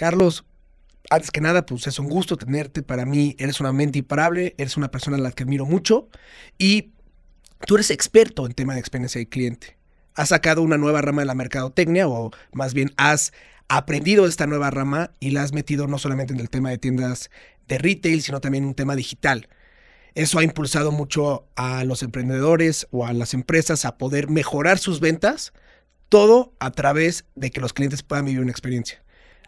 Carlos, antes que nada, pues es un gusto tenerte. Para mí eres una mente imparable, eres una persona a la que admiro mucho y tú eres experto en tema de experiencia de cliente. Has sacado una nueva rama de la mercadotecnia o más bien has aprendido esta nueva rama y la has metido no solamente en el tema de tiendas de retail, sino también en un tema digital. Eso ha impulsado mucho a los emprendedores o a las empresas a poder mejorar sus ventas, todo a través de que los clientes puedan vivir una experiencia.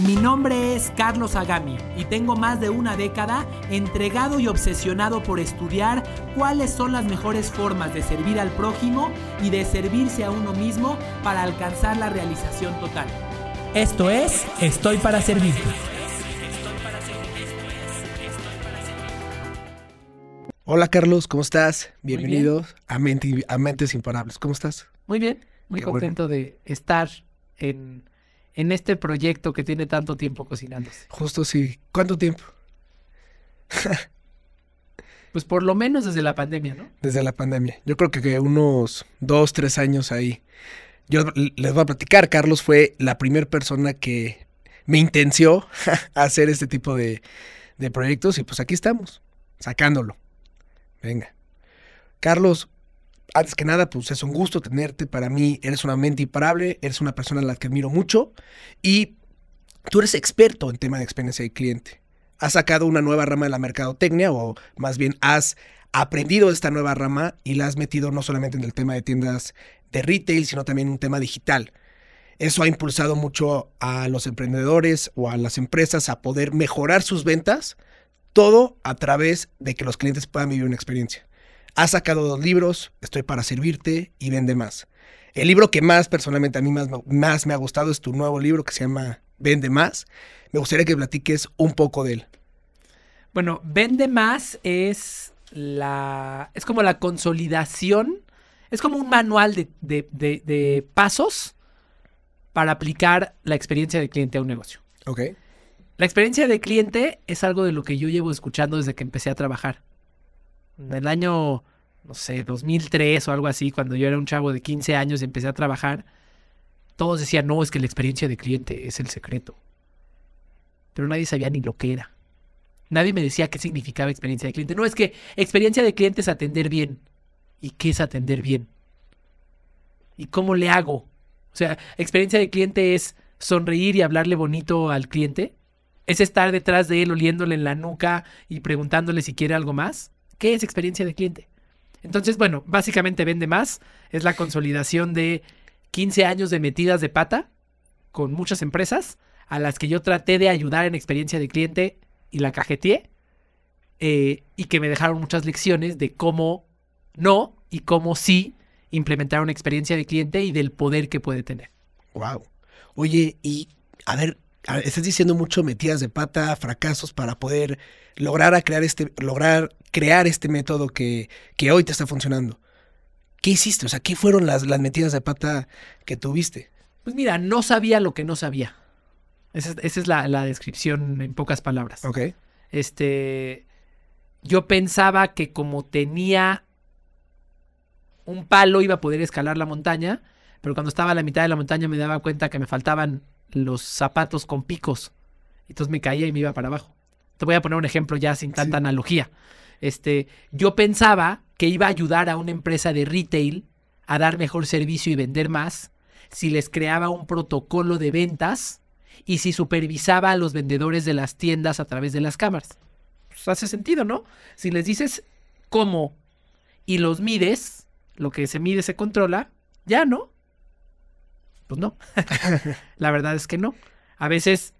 Mi nombre es Carlos Agami y tengo más de una década entregado y obsesionado por estudiar cuáles son las mejores formas de servir al prójimo y de servirse a uno mismo para alcanzar la realización total. Esto es Estoy para Servirte. Hola Carlos, ¿cómo estás? Bienvenido a, Mente- a Mentes Imparables. ¿Cómo estás? Muy bien, muy Qué contento de estar en, en este proyecto que tiene tanto tiempo cocinándose. Justo sí. ¿Cuánto tiempo? Pues por lo menos desde la pandemia, ¿no? Desde la pandemia. Yo creo que, que unos dos, tres años ahí. Yo les voy a platicar, Carlos fue la primera persona que me intenció a hacer este tipo de, de proyectos y pues aquí estamos, sacándolo. Venga. Carlos, antes que nada, pues es un gusto tenerte. Para mí eres una mente imparable, eres una persona a la que admiro mucho y tú eres experto en tema de experiencia de cliente. Has sacado una nueva rama de la mercadotecnia o más bien has aprendido esta nueva rama y la has metido no solamente en el tema de tiendas de retail, sino también en un tema digital. Eso ha impulsado mucho a los emprendedores o a las empresas a poder mejorar sus ventas, todo a través de que los clientes puedan vivir una experiencia. Has sacado dos libros, Estoy para servirte y Vende más. El libro que más personalmente a mí más, más me ha gustado es tu nuevo libro que se llama Vende más. Me gustaría que platiques un poco de él. Bueno, Vende Más es la. es como la consolidación. Es como un manual de, de- de- de pasos para aplicar la experiencia de cliente a un negocio. Ok. La experiencia de cliente es algo de lo que yo llevo escuchando desde que empecé a trabajar. En el año, no sé, 2003 o algo así, cuando yo era un chavo de 15 años y empecé a trabajar, todos decían, no, es que la experiencia de cliente es el secreto. Pero nadie sabía ni lo que era. Nadie me decía qué significaba experiencia de cliente. No, es que experiencia de cliente es atender bien. ¿Y qué es atender bien? ¿Y cómo le hago? O sea, experiencia de cliente es sonreír y hablarle bonito al cliente. ¿Es estar detrás de él oliéndole en la nuca y preguntándole si quiere algo más? ¿Qué es experiencia de cliente? Entonces, bueno, básicamente vende más. Es la consolidación de 15 años de metidas de pata con muchas empresas a las que yo traté de ayudar en experiencia de cliente y la cajeteé. eh, y que me dejaron muchas lecciones de cómo no y cómo sí implementar una experiencia de cliente y del poder que puede tener. Wow. Oye, y a ver, estás diciendo mucho metidas de pata, fracasos para poder lograr a crear este, lograr crear este método que, que hoy te está funcionando. ¿Qué hiciste? O sea, ¿qué fueron las, las metidas de pata que tuviste? Pues mira, no sabía lo que no sabía. Esa es, esa es la, la descripción en pocas palabras. Ok. Este, yo pensaba que como tenía un palo iba a poder escalar la montaña, pero cuando estaba a la mitad de la montaña me daba cuenta que me faltaban los zapatos con picos. Entonces me caía y me iba para abajo. Te voy a poner un ejemplo ya sin tanta analogía. Este, yo pensaba que iba a ayudar a una empresa de retail a dar mejor servicio y vender más si les creaba un protocolo de ventas y si supervisaba a los vendedores de las tiendas a través de las cámaras. Pues hace sentido, ¿no? Si les dices cómo y los mides, lo que se mide se controla, ya no. Pues no. la verdad es que no. A veces,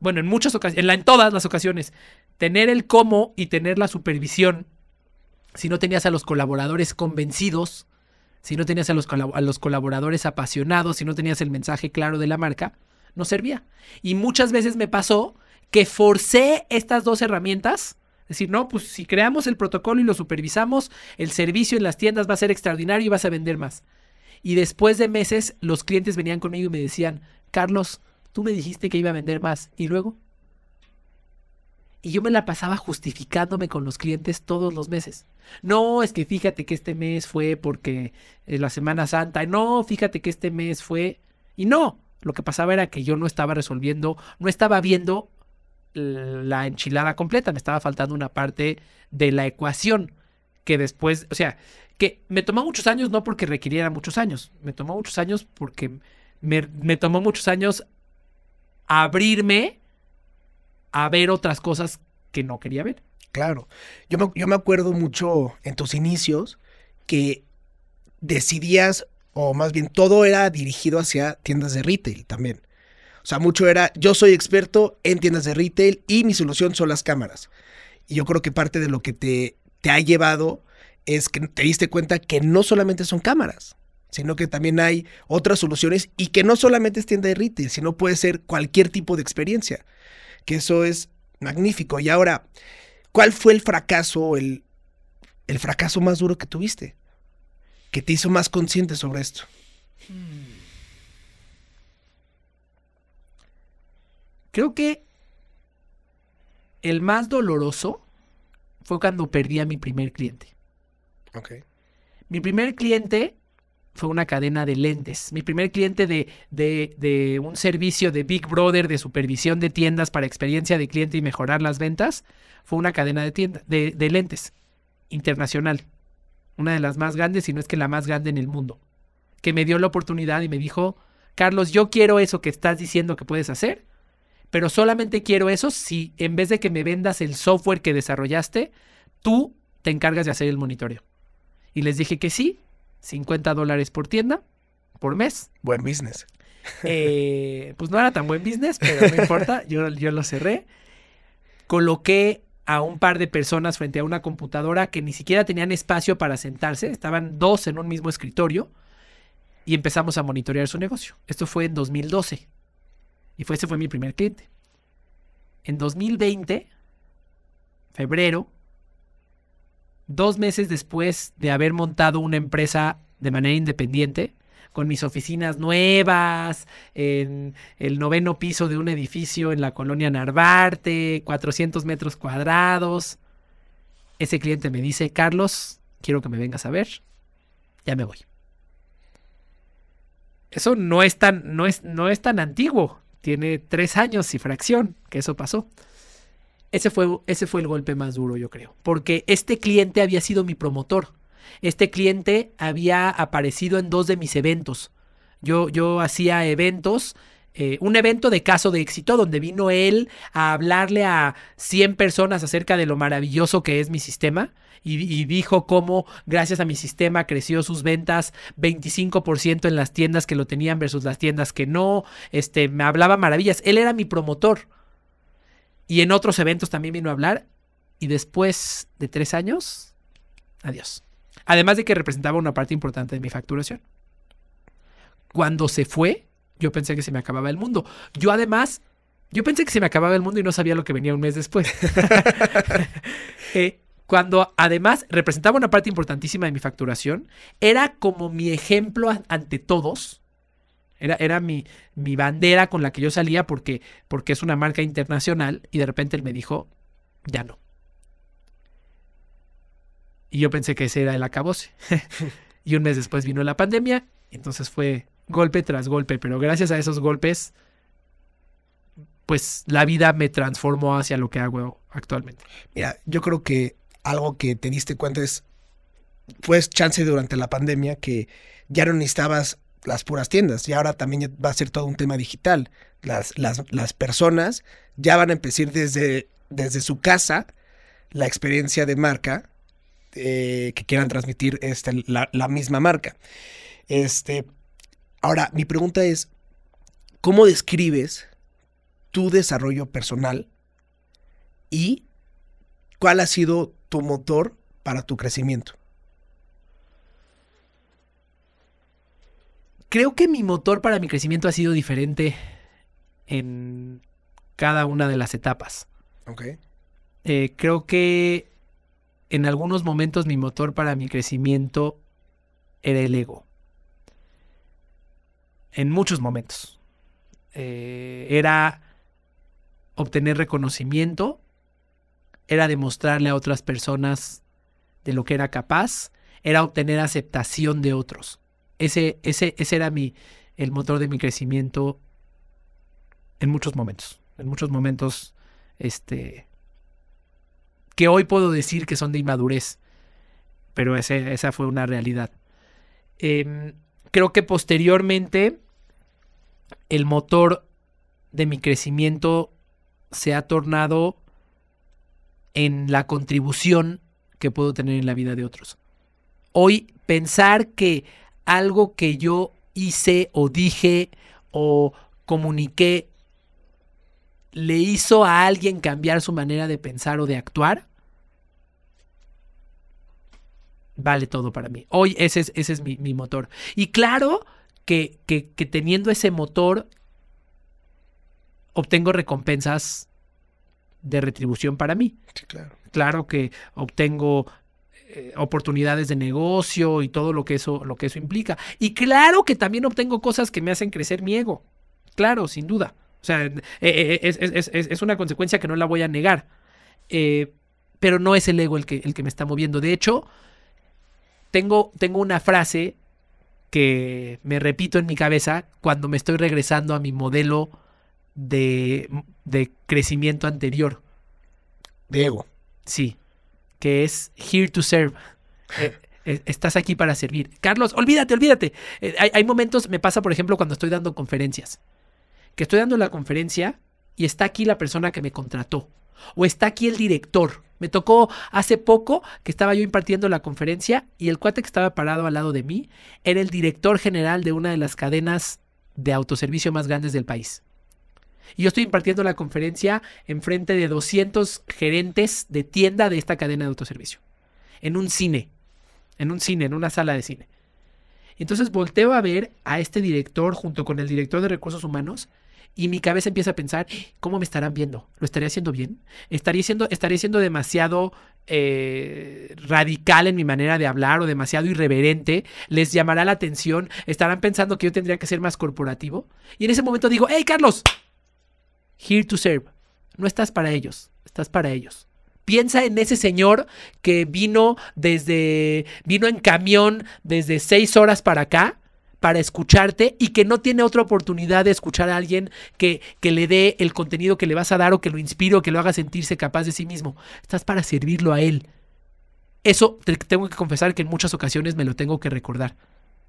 bueno, en muchas ocasiones, en, todas las ocasiones, tener el cómo y tener la supervisión, si no tenías a los colaboradores convencidos, si no tenías a los, colaboradores apasionados, si no tenías el mensaje claro de la marca, no servía. Y muchas veces me pasó que forcé estas dos herramientas. Decir, no, pues si creamos el protocolo y lo supervisamos, el servicio en las tiendas va a ser extraordinario y vas a vender más. Y después de meses, los clientes venían conmigo y me decían, Carlos, tú me dijiste que iba a vender más. ¿Y luego? Y yo me la pasaba justificándome con los clientes todos los meses. No, es que fíjate que este mes fue porque eh, la Semana Santa. No, fíjate que este mes fue... Y no, lo que pasaba era que yo no estaba resolviendo, no estaba viendo la enchilada completa, me estaba faltando una parte de la ecuación que después, o sea, que me tomó muchos años no porque requiriera muchos años, me tomó muchos años porque me, me tomó muchos años abrirme a ver otras cosas que no quería ver. Claro, yo me, yo me acuerdo mucho en tus inicios que decidías, o más bien todo era dirigido hacia tiendas de retail también. O sea, mucho era, yo soy experto en tiendas de retail y mi solución son las cámaras. Y yo creo que parte de lo que te, te ha llevado es que te diste cuenta que no solamente son cámaras, sino que también hay otras soluciones y que no solamente es tienda de retail, sino puede ser cualquier tipo de experiencia. Que eso es magnífico. Y ahora, ¿cuál fue el fracaso, el, el fracaso más duro que tuviste? Que te hizo más consciente sobre esto. Hmm. Creo que el más doloroso fue cuando perdí a mi primer cliente. Ok. Mi primer cliente fue una cadena de lentes. Mi primer cliente de, de, un servicio de Big Brother de supervisión de tiendas para experiencia de cliente y mejorar las ventas fue una cadena de, tiendas, de, de lentes internacional. Una de las más grandes, si no es que la más grande en el mundo. Que me dio la oportunidad y me dijo, Carlos, yo quiero eso que estás diciendo que puedes hacer pero solamente quiero eso si en vez de que me vendas el software que desarrollaste, tú te encargas de hacer el monitoreo. Y les dije que sí, 50 dólares por tienda, por mes. Buen business. Eh, pues no era tan buen business, pero no importa, yo, yo lo cerré. Coloqué a un par de personas frente a una computadora que ni siquiera tenían espacio para sentarse, estaban dos en un mismo escritorio y empezamos a monitorear su negocio. Esto fue en 2012. Y fue, ese fue mi primer cliente. En 2020, febrero, dos meses después de haber montado una empresa de manera independiente, con mis oficinas nuevas, en el noveno piso de un edificio en la colonia Narvarte, 400 metros cuadrados. Ese cliente me dice, Carlos, quiero que me vengas a ver, ya me voy. Eso no es tan, no es, no es tan antiguo tiene tres años y fracción que eso pasó. Ese fue, ese fue el golpe más duro, yo creo, porque este cliente había sido mi promotor. Este cliente había aparecido en dos de mis eventos. Yo, yo hacía eventos, eh, un evento de caso de éxito donde vino él a hablarle a 100 personas acerca de lo maravilloso que es mi sistema y, dijo cómo gracias a mi sistema creció sus ventas 25% en las tiendas que lo tenían versus las tiendas que no. Este, me hablaba maravillas. Él era mi promotor. Y en otros eventos también vino a hablar. Y después de tres años, adiós. Además de que representaba una parte importante de mi facturación. Cuando se fue, yo pensé que se me acababa el mundo. Yo además, yo pensé que se me acababa el mundo y no sabía lo que venía un mes después. eh, cuando además representaba una parte importantísima de mi facturación, era como mi ejemplo ante todos. Era, era mi, mi, bandera con la que yo salía porque, porque es una marca internacional y de repente él me dijo, ya no. Y yo pensé que ese era el acabose. y un mes después vino la pandemia, y entonces fue golpe tras golpe, pero gracias a esos golpes, pues la vida me transformó hacia lo que hago actualmente. Mira, yo creo que algo que te diste cuenta es, pues chance durante la pandemia que ya no necesitabas las puras tiendas y ahora también va a ser todo un tema digital. Las, las, personas ya van a empezar desde, desde su casa la experiencia de marca eh, que quieran transmitir este, la, misma marca. Este, ahora, mi pregunta es, ¿cómo describes tu desarrollo personal y cuál ha sido tu motor para tu crecimiento? Creo que mi motor para mi crecimiento ha sido diferente en cada una de las etapas. Ok. Eh, creo que en algunos momentos mi motor para mi crecimiento era el ego. En muchos momentos. Eh, era obtener reconocimiento, era demostrarle a otras personas de lo que era capaz, era obtener aceptación de otros. Ese, ese, ese era mi, el motor de mi crecimiento en muchos momentos. En muchos momentos, este, que hoy puedo decir que son de inmadurez, pero ese, esa fue una realidad. Em, creo que posteriormente el motor de mi crecimiento se ha tornado en la contribución que puedo tener en la vida de otros. Hoy pensar que algo que yo hice o dije o comuniqué le hizo a alguien cambiar su manera de pensar o de actuar, vale todo para mí. Hoy ese es, ese es mi, motor. Y claro que, que, teniendo ese motor, obtengo recompensas de retribución para mí. claro. Claro que obtengo eh, oportunidades de negocio y todo lo que, eso, lo que eso implica. Y claro que también obtengo cosas que me hacen crecer mi ego. Claro, sin duda. O sea, eh, eh, es, una consecuencia que no la voy a negar. pero no es el ego el que, el que me está moviendo. De hecho, tengo, tengo una frase que me repito en mi cabeza cuando me estoy regresando a mi modelo de, de crecimiento anterior. De ego. Sí, que es here to serve. Eh, eh, estás aquí para servir. Carlos, olvídate, olvídate. Eh, hay, hay, momentos, me pasa por ejemplo cuando estoy dando conferencias, que estoy dando la conferencia y está aquí la persona que me contrató, o está aquí el director, me tocó hace poco que estaba yo impartiendo la conferencia y el cuate que estaba parado al lado de mí era el director general de una de las cadenas de autoservicio más grandes del país. Y yo estoy impartiendo la conferencia en frente de 200 gerentes de tienda de esta cadena de autoservicio. En un cine. En un cine, en una sala de cine. Entonces volteo a ver a este director junto con el director de recursos humanos y mi cabeza empieza a pensar, ¿cómo me estarán viendo? ¿Lo estaría haciendo bien? ¿Estaría siendo, siendo demasiado eh, radical en mi manera de hablar o demasiado irreverente? ¿Les llamará la atención? ¿Estarán pensando que yo tendría que ser más corporativo? Y en ese momento digo, hey Carlos, here to serve. No estás para ellos, estás para ellos. Piensa en ese señor que vino desde, vino en camión desde seis horas para acá para escucharte y que no tiene otra oportunidad de escuchar a alguien que, que le dé el contenido que le vas a dar o que lo inspire o que lo haga sentirse capaz de sí mismo. Estás para servirlo a él. Eso tengo que confesar que en muchas ocasiones me lo tengo que recordar.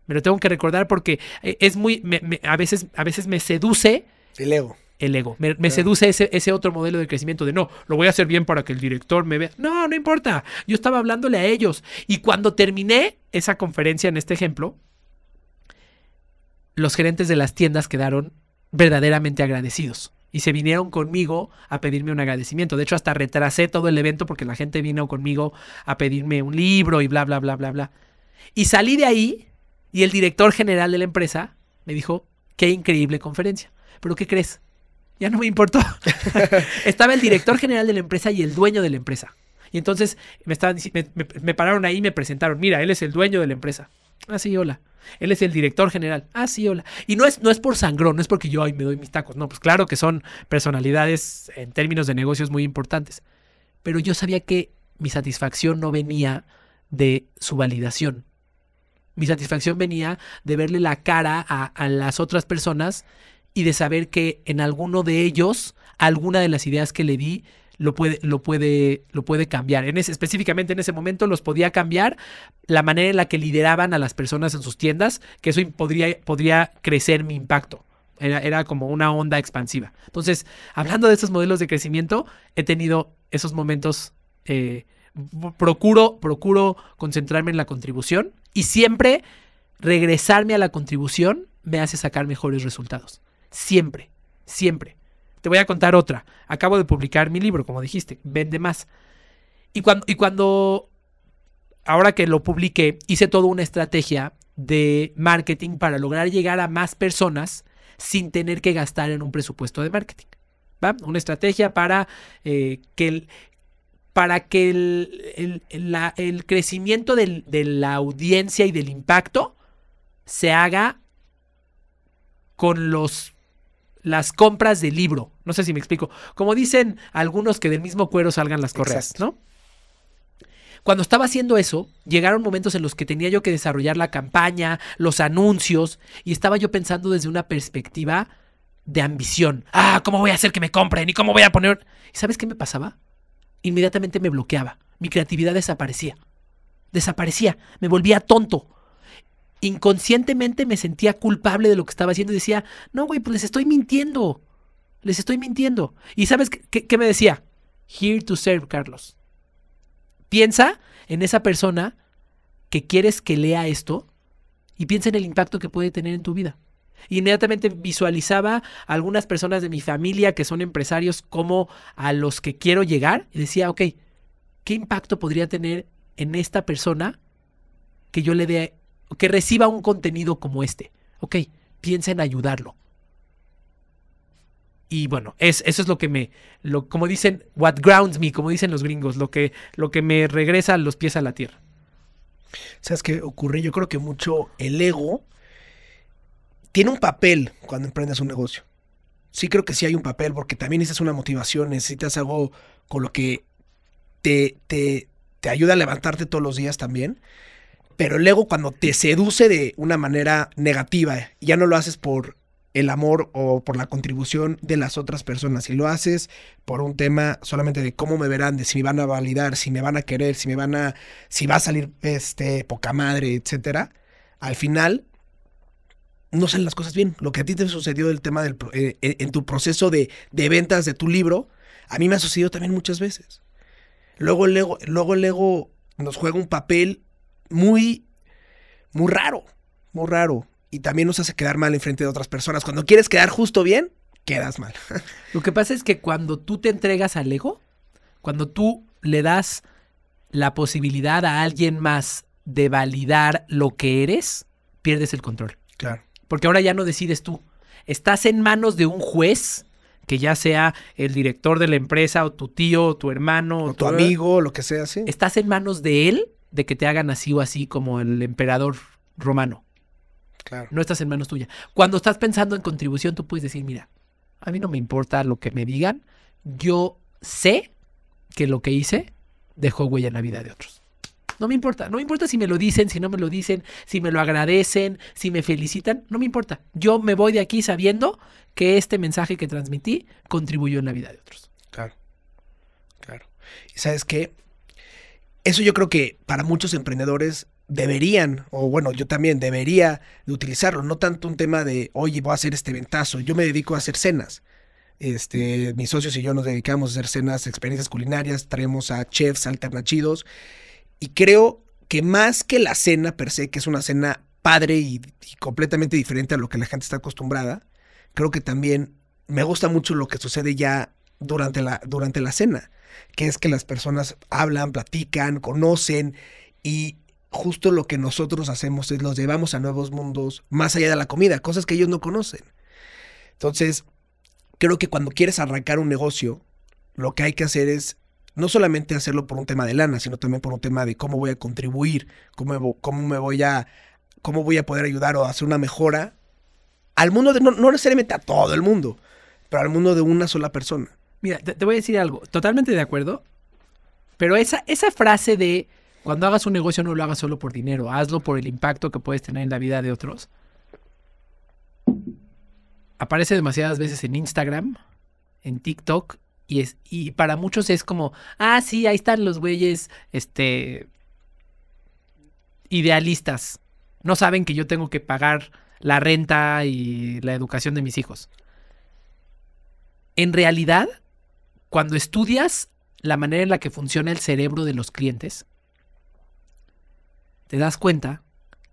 Me lo tengo que recordar porque eh, es muy, a, veces, a veces me seduce. El ego. El ego. Me, seduce ese, ese, otro modelo de crecimiento de no, lo voy a hacer bien para que el director me vea. No, no importa. Yo estaba hablándole a ellos. Y cuando terminé esa conferencia en este ejemplo, los gerentes de las tiendas quedaron verdaderamente agradecidos y se vinieron conmigo a pedirme un agradecimiento. De hecho, hasta retrasé todo el evento porque la gente vino conmigo a pedirme un libro y bla, bla, bla, bla, bla. Y salí de ahí y el director general de la empresa me dijo, qué increíble conferencia. Pero ¿qué crees? Ya no me importó. Estaba el director general de la empresa y el dueño de la empresa. Y entonces me, estaban, me, pararon ahí y me presentaron, mira, él es el dueño de la empresa. Ah, sí, hola. Él es el director general. Ah, sí, hola. Y no es, no es por sangrón, no es porque yo ay, me doy mis tacos. No, pues claro que son personalidades en términos de negocios muy importantes. Pero yo sabía que mi satisfacción no venía de su validación. Mi satisfacción venía de verle la cara a las otras personas y de saber que en alguno de ellos, alguna de las ideas que le di, lo puede, lo puede, lo puede cambiar. En ese, específicamente en ese momento los podía cambiar la manera en la que lideraban a las personas en sus tiendas, que eso podría, podría crecer mi impacto. Era, era, como una onda expansiva. Entonces, hablando de esos modelos de crecimiento, he tenido esos momentos. Eh, procuro, procuro concentrarme en la contribución y siempre regresarme a la contribución me hace sacar mejores resultados. Siempre, siempre. Te voy a contar otra. Acabo de publicar mi libro, como dijiste, vende más. Y cuando, y cuando ahora que lo publiqué, hice toda una estrategia de marketing para lograr llegar a más personas sin tener que gastar en un presupuesto de marketing. ¿va? Una estrategia para eh, que el, para que el, el crecimiento de la audiencia y del impacto se haga con los las compras de libro. No sé si me explico. Como dicen algunos que del mismo cuero salgan las correas, Exacto. ¿no? Cuando estaba haciendo eso, llegaron momentos en los que tenía yo que desarrollar la campaña, los anuncios, y estaba yo pensando desde una perspectiva de ambición. Ah, ¿cómo voy a hacer que me compren? ¿Y cómo voy a poner? ¿Y sabes qué me pasaba? Inmediatamente me bloqueaba. Mi creatividad desaparecía. Desaparecía. Me volvía tonto. Inconscientemente me sentía culpable de lo que estaba haciendo y decía, no, güey, pues les estoy mintiendo. Les estoy mintiendo. ¿Y sabes qué, me decía? Here to serve, Carlos. Piensa en esa persona que quieres que lea esto y piensa en el impacto que puede tener en tu vida. Inmediatamente visualizaba a algunas personas de mi familia que son empresarios como a los que quiero llegar y decía, ok, ¿qué impacto podría tener en esta persona que yo le dé, que reciba un contenido como este? Ok, piensa en ayudarlo. Y bueno, es, eso es lo que me, lo, como dicen, what grounds me, como dicen los gringos, lo que, lo que me regresa los pies a la tierra. ¿Sabes qué ocurre? Yo creo que mucho el ego tiene un papel cuando emprendes un negocio. Sí creo que sí hay un papel porque también necesitas una motivación, necesitas algo con lo que te, te, te ayuda a levantarte todos los días también. Pero el ego cuando te seduce de una manera negativa, ya no lo haces por el amor o por la contribución de las otras personas. Si lo haces por un tema solamente de cómo me verán, de si me van a validar, si me van a querer, si me van a, si va a salir este poca madre, etcétera, al final no salen las cosas bien. Lo que a ti te sucedió del tema del eh, en en tu proceso de, de ventas de tu libro, a mí me ha sucedido también muchas veces. Luego el ego, luego el ego nos juega un papel muy, muy raro, muy raro. Y también nos hace quedar mal en frente de otras personas. Cuando quieres quedar justo bien, quedas mal. Lo que pasa es que cuando tú te entregas al ego, cuando tú le das la posibilidad a alguien más de validar lo que eres, pierdes el control. Claro. Porque ahora ya no decides tú. Estás en manos de un juez, que ya sea el director de la empresa, o tu tío, o tu hermano, O tu amigo, lo que sea, sí. Estás en manos de él de que te hagan así o así como el emperador romano. Claro. No estás en manos tuyas. Cuando estás pensando en contribución, tú puedes decir, mira, a mí no me importa lo que me digan. Yo sé que lo que hice dejó huella en la vida de otros. No me importa. No me importa si me lo dicen, si no me lo dicen, si me lo agradecen, si me felicitan. No me importa. Yo me voy de aquí sabiendo que este mensaje que transmití contribuyó en la vida de otros. Claro. Claro. Y sabes qué? Eso yo creo que para muchos emprendedores deberían, o bueno, yo también debería de utilizarlo. No tanto un tema de, oye, voy a hacer este ventazo. Yo me dedico a hacer cenas. Este, mis socios y yo nos dedicamos a hacer cenas, experiencias culinarias, traemos a chefs alternachidos. Y creo que más que la cena per se, que es una cena padre y, y completamente diferente a lo que la gente está acostumbrada, creo que también me gusta mucho lo que sucede ya durante la, durante la cena, que es que las personas hablan, platican, conocen y justo lo que nosotros hacemos es los llevamos a nuevos mundos más allá de la comida, cosas que ellos no conocen. Entonces, creo que cuando quieres arrancar un negocio, lo que hay que hacer es no solamente hacerlo por un tema de lana, sino también por un tema de cómo voy a contribuir, cómo cómo me voy a cómo voy a poder ayudar o hacer una mejora al mundo de no, no necesariamente a todo el mundo, pero al mundo de una sola persona. Mira, te, voy a decir algo, totalmente de acuerdo, pero esa, esa frase de cuando hagas un negocio no lo hagas solo por dinero, hazlo por el impacto que puedes tener en la vida de otros. Aparece demasiadas veces en Instagram, en TikTok, y, es, y para muchos es como, ah, sí, ahí están los güeyes, este, idealistas. No saben que yo tengo que pagar la renta y la educación de mis hijos. En realidad, cuando estudias la manera en la que funciona el cerebro de los clientes, te das cuenta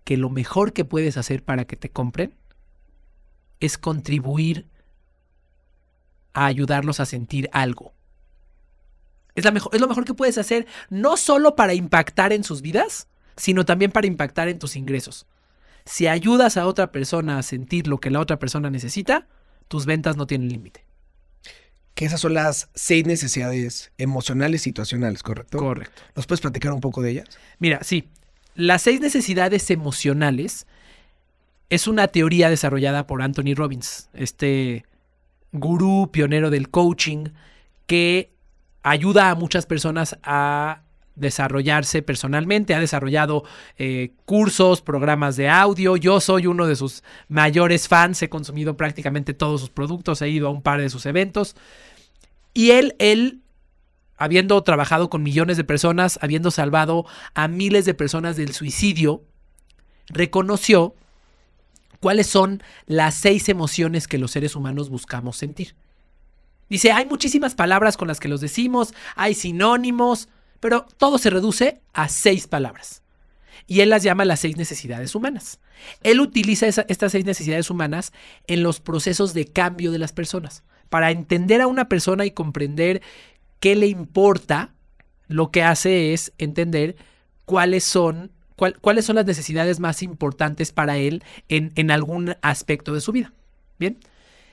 que lo mejor que puedes hacer para que te compren es contribuir a ayudarlos a sentir algo. Es, es lo mejor que puedes hacer, no solo para impactar en sus vidas, sino también para impactar en tus ingresos. Si ayudas a otra persona a sentir lo que la otra persona necesita, tus ventas no tienen límite. Que esas son las seis necesidades emocionales situacionales, ¿correcto? Correcto. ¿Nos puedes platicar un poco de ellas? Mira, sí, las seis necesidades emocionales es una teoría desarrollada por Anthony Robbins, este gurú pionero del coaching que ayuda a muchas personas a desarrollarse personalmente, ha desarrollado eh, cursos, programas de audio, yo soy uno de sus mayores fans, he consumido prácticamente todos sus productos, he ido a un par de sus eventos y él, él, habiendo trabajado con millones de personas, habiendo salvado a miles de personas del suicidio, reconoció cuáles son las seis emociones que los seres humanos buscamos sentir. Dice, hay muchísimas palabras con las que los decimos, hay sinónimos, pero todo se reduce a seis palabras. Y él las llama las seis necesidades humanas. Él utiliza estas seis necesidades humanas en los procesos de cambio de las personas. Para entender a una persona y comprender qué le importa, lo que hace es entender cuáles son, cuáles son las necesidades más importantes para él en, algún aspecto de su vida. Bien.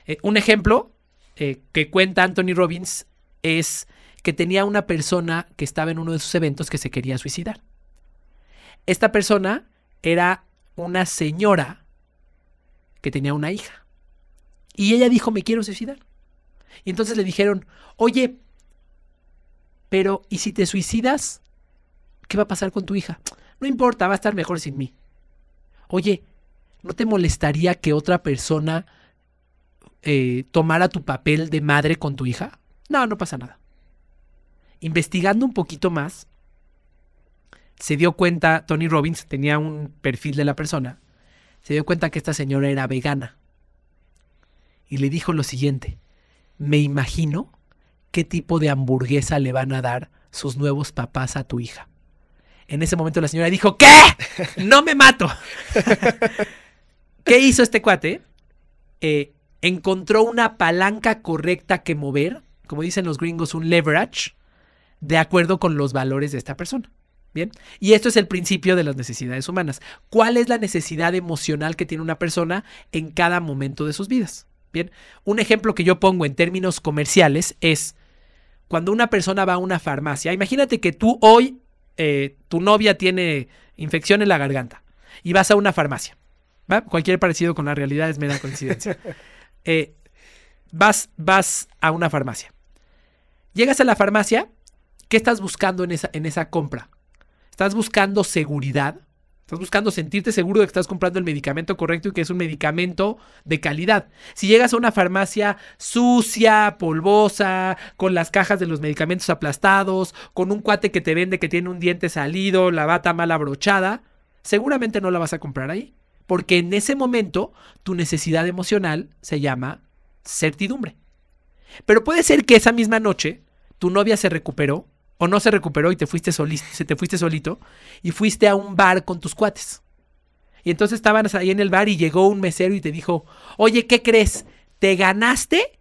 Eh, un ejemplo eh, que cuenta Anthony Robbins es que tenía una persona que estaba en uno de sus eventos que se quería suicidar. Esta persona era una señora que tenía una hija. Y ella dijo, me quiero suicidar. Y entonces le dijeron, oye, pero ¿y si te suicidas? ¿Qué va a pasar con tu hija? No importa, va a estar mejor sin mí. Oye, ¿no te molestaría que otra persona eh, tomara tu papel de madre con tu hija? No, no pasa nada investigando un poquito más, se dio cuenta, Tony Robbins tenía un perfil de la persona, se dio cuenta que esta señora era vegana. Y le dijo lo siguiente, me imagino qué tipo de hamburguesa le van a dar sus nuevos papás a tu hija. En ese momento la señora dijo, ¿qué? No me mato. ¿Qué hizo este cuate? Eh, encontró una palanca correcta que mover, como dicen los gringos, un leverage, de acuerdo con los valores de esta persona. Bien, y esto es el principio de las necesidades humanas. ¿Cuál es la necesidad emocional que tiene una persona en cada momento de sus vidas? Bien, un ejemplo que yo pongo en términos comerciales es cuando una persona va a una farmacia. Imagínate que tú hoy, eh, tu novia tiene infección en la garganta y vas a una farmacia. ¿va? Cualquier parecido con la realidad es mera coincidencia. Eh, vas, vas a una farmacia. Llegas a la farmacia ¿Qué estás buscando en esa, compra? ¿Estás buscando seguridad? Estás buscando sentirte seguro de que estás comprando el medicamento correcto y que es un medicamento de calidad. Si llegas a una farmacia sucia, polvosa, con las cajas de los medicamentos aplastados, con un cuate que te vende que tiene un diente salido, la bata mal abrochada, seguramente no la vas a comprar ahí. Porque en ese momento tu necesidad emocional se llama certidumbre. Pero puede ser que esa misma noche tu novia se recuperó o no se recuperó y te fuiste, solito, te fuiste solito y fuiste a un bar con tus cuates. Y entonces estaban ahí en el bar y llegó un mesero y te dijo, oye, ¿qué crees? Te ganaste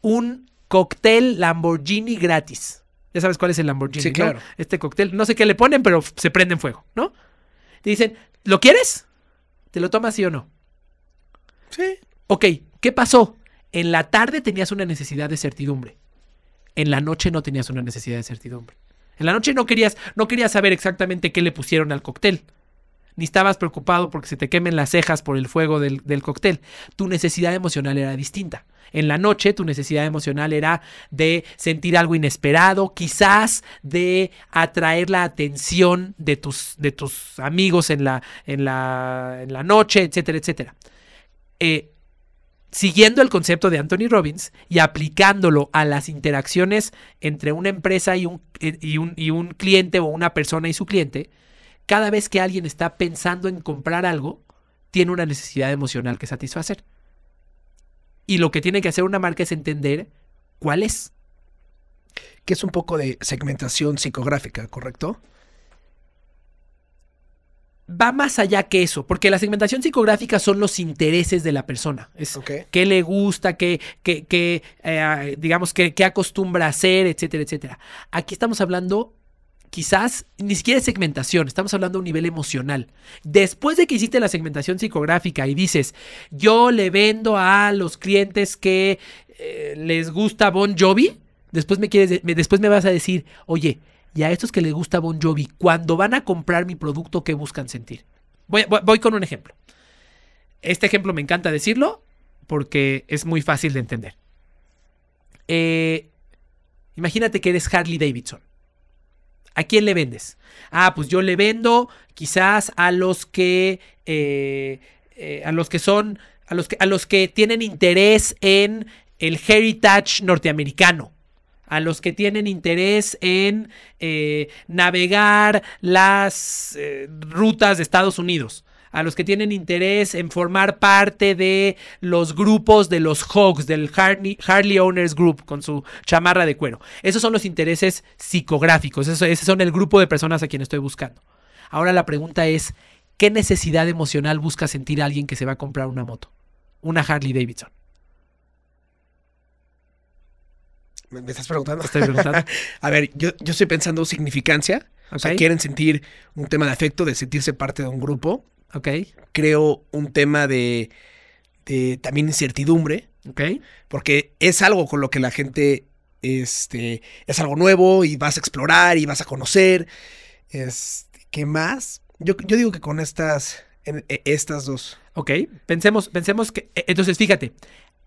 un cóctel Lamborghini gratis. Ya sabes cuál es el Lamborghini, sí, claro. Este cóctel, no sé qué le ponen, pero se prende en fuego, ¿no? Te dicen, ¿lo quieres? ¿Te lo tomas sí o no? Sí. Ok, ¿qué pasó? En la tarde tenías una necesidad de certidumbre en la noche no tenías una necesidad de certidumbre. En la noche no querías, no querías saber exactamente qué le pusieron al cóctel. Ni estabas preocupado porque se te quemen las cejas por el fuego del, del cóctel. Tu necesidad emocional era distinta. En la noche tu necesidad emocional era de sentir algo inesperado, quizás de atraer la atención de tus, de tus amigos en la, en, la, en la noche, etcétera, etcétera. Eh, siguiendo el concepto de Anthony Robbins y aplicándolo a las interacciones entre una empresa y un, eh, y un, y un cliente o una persona y su cliente, cada vez que alguien está pensando en comprar algo, tiene una necesidad emocional que satisfacer. Y lo que tiene que hacer una marca es entender cuál es. Que es un poco de segmentación psicográfica, ¿correcto? Va más allá que eso, porque la segmentación psicográfica son los intereses de la persona. Es qué le gusta, qué, qué, eh, digamos, qué, qué acostumbra hacer, etcétera, etcétera. Aquí estamos hablando quizás ni siquiera de segmentación, estamos hablando a un nivel emocional. Después de que hiciste la segmentación psicográfica y dices, yo le vendo a los clientes que eh, les gusta Bon Jovi, después me, quieres, después me vas a decir, oye, y a estos que les gusta Bon Jovi, cuando van a comprar mi producto, ¿qué buscan sentir? Voy, con un ejemplo. Este ejemplo me encanta decirlo porque es muy fácil de entender. Eh, imagínate que eres Harley Davidson. ¿A quién le vendes? Ah, pues yo le vendo quizás a los que eh, eh, a los que son a los que a los que tienen interés en el heritage norteamericano a los que tienen interés en eh, navegar las eh, rutas de Estados Unidos, a los que tienen interés en formar parte de los grupos de los Hogs, del Harley, Owners Group, con su chamarra de cuero. Esos son los intereses psicográficos, esos, esos son el grupo de personas a quien estoy buscando. Ahora la pregunta es, ¿qué necesidad emocional busca sentir alguien que se va a comprar una moto? Una Harley Davidson. ¿Me me estás preguntando? Te estoy preguntando. A ver, yo, yo estoy pensando significancia. O sea, quieren sentir un tema de afecto, de sentirse parte de un grupo. Ok, Creo un tema de, de también incertidumbre, ok. porque es algo con lo que la gente este, es algo nuevo y vas a explorar y vas a conocer. Este, ¿Qué más? Yo, yo digo que con estas, en- e- estas dos. Ok, pensemos, pensemos que. e- Entonces, fíjate.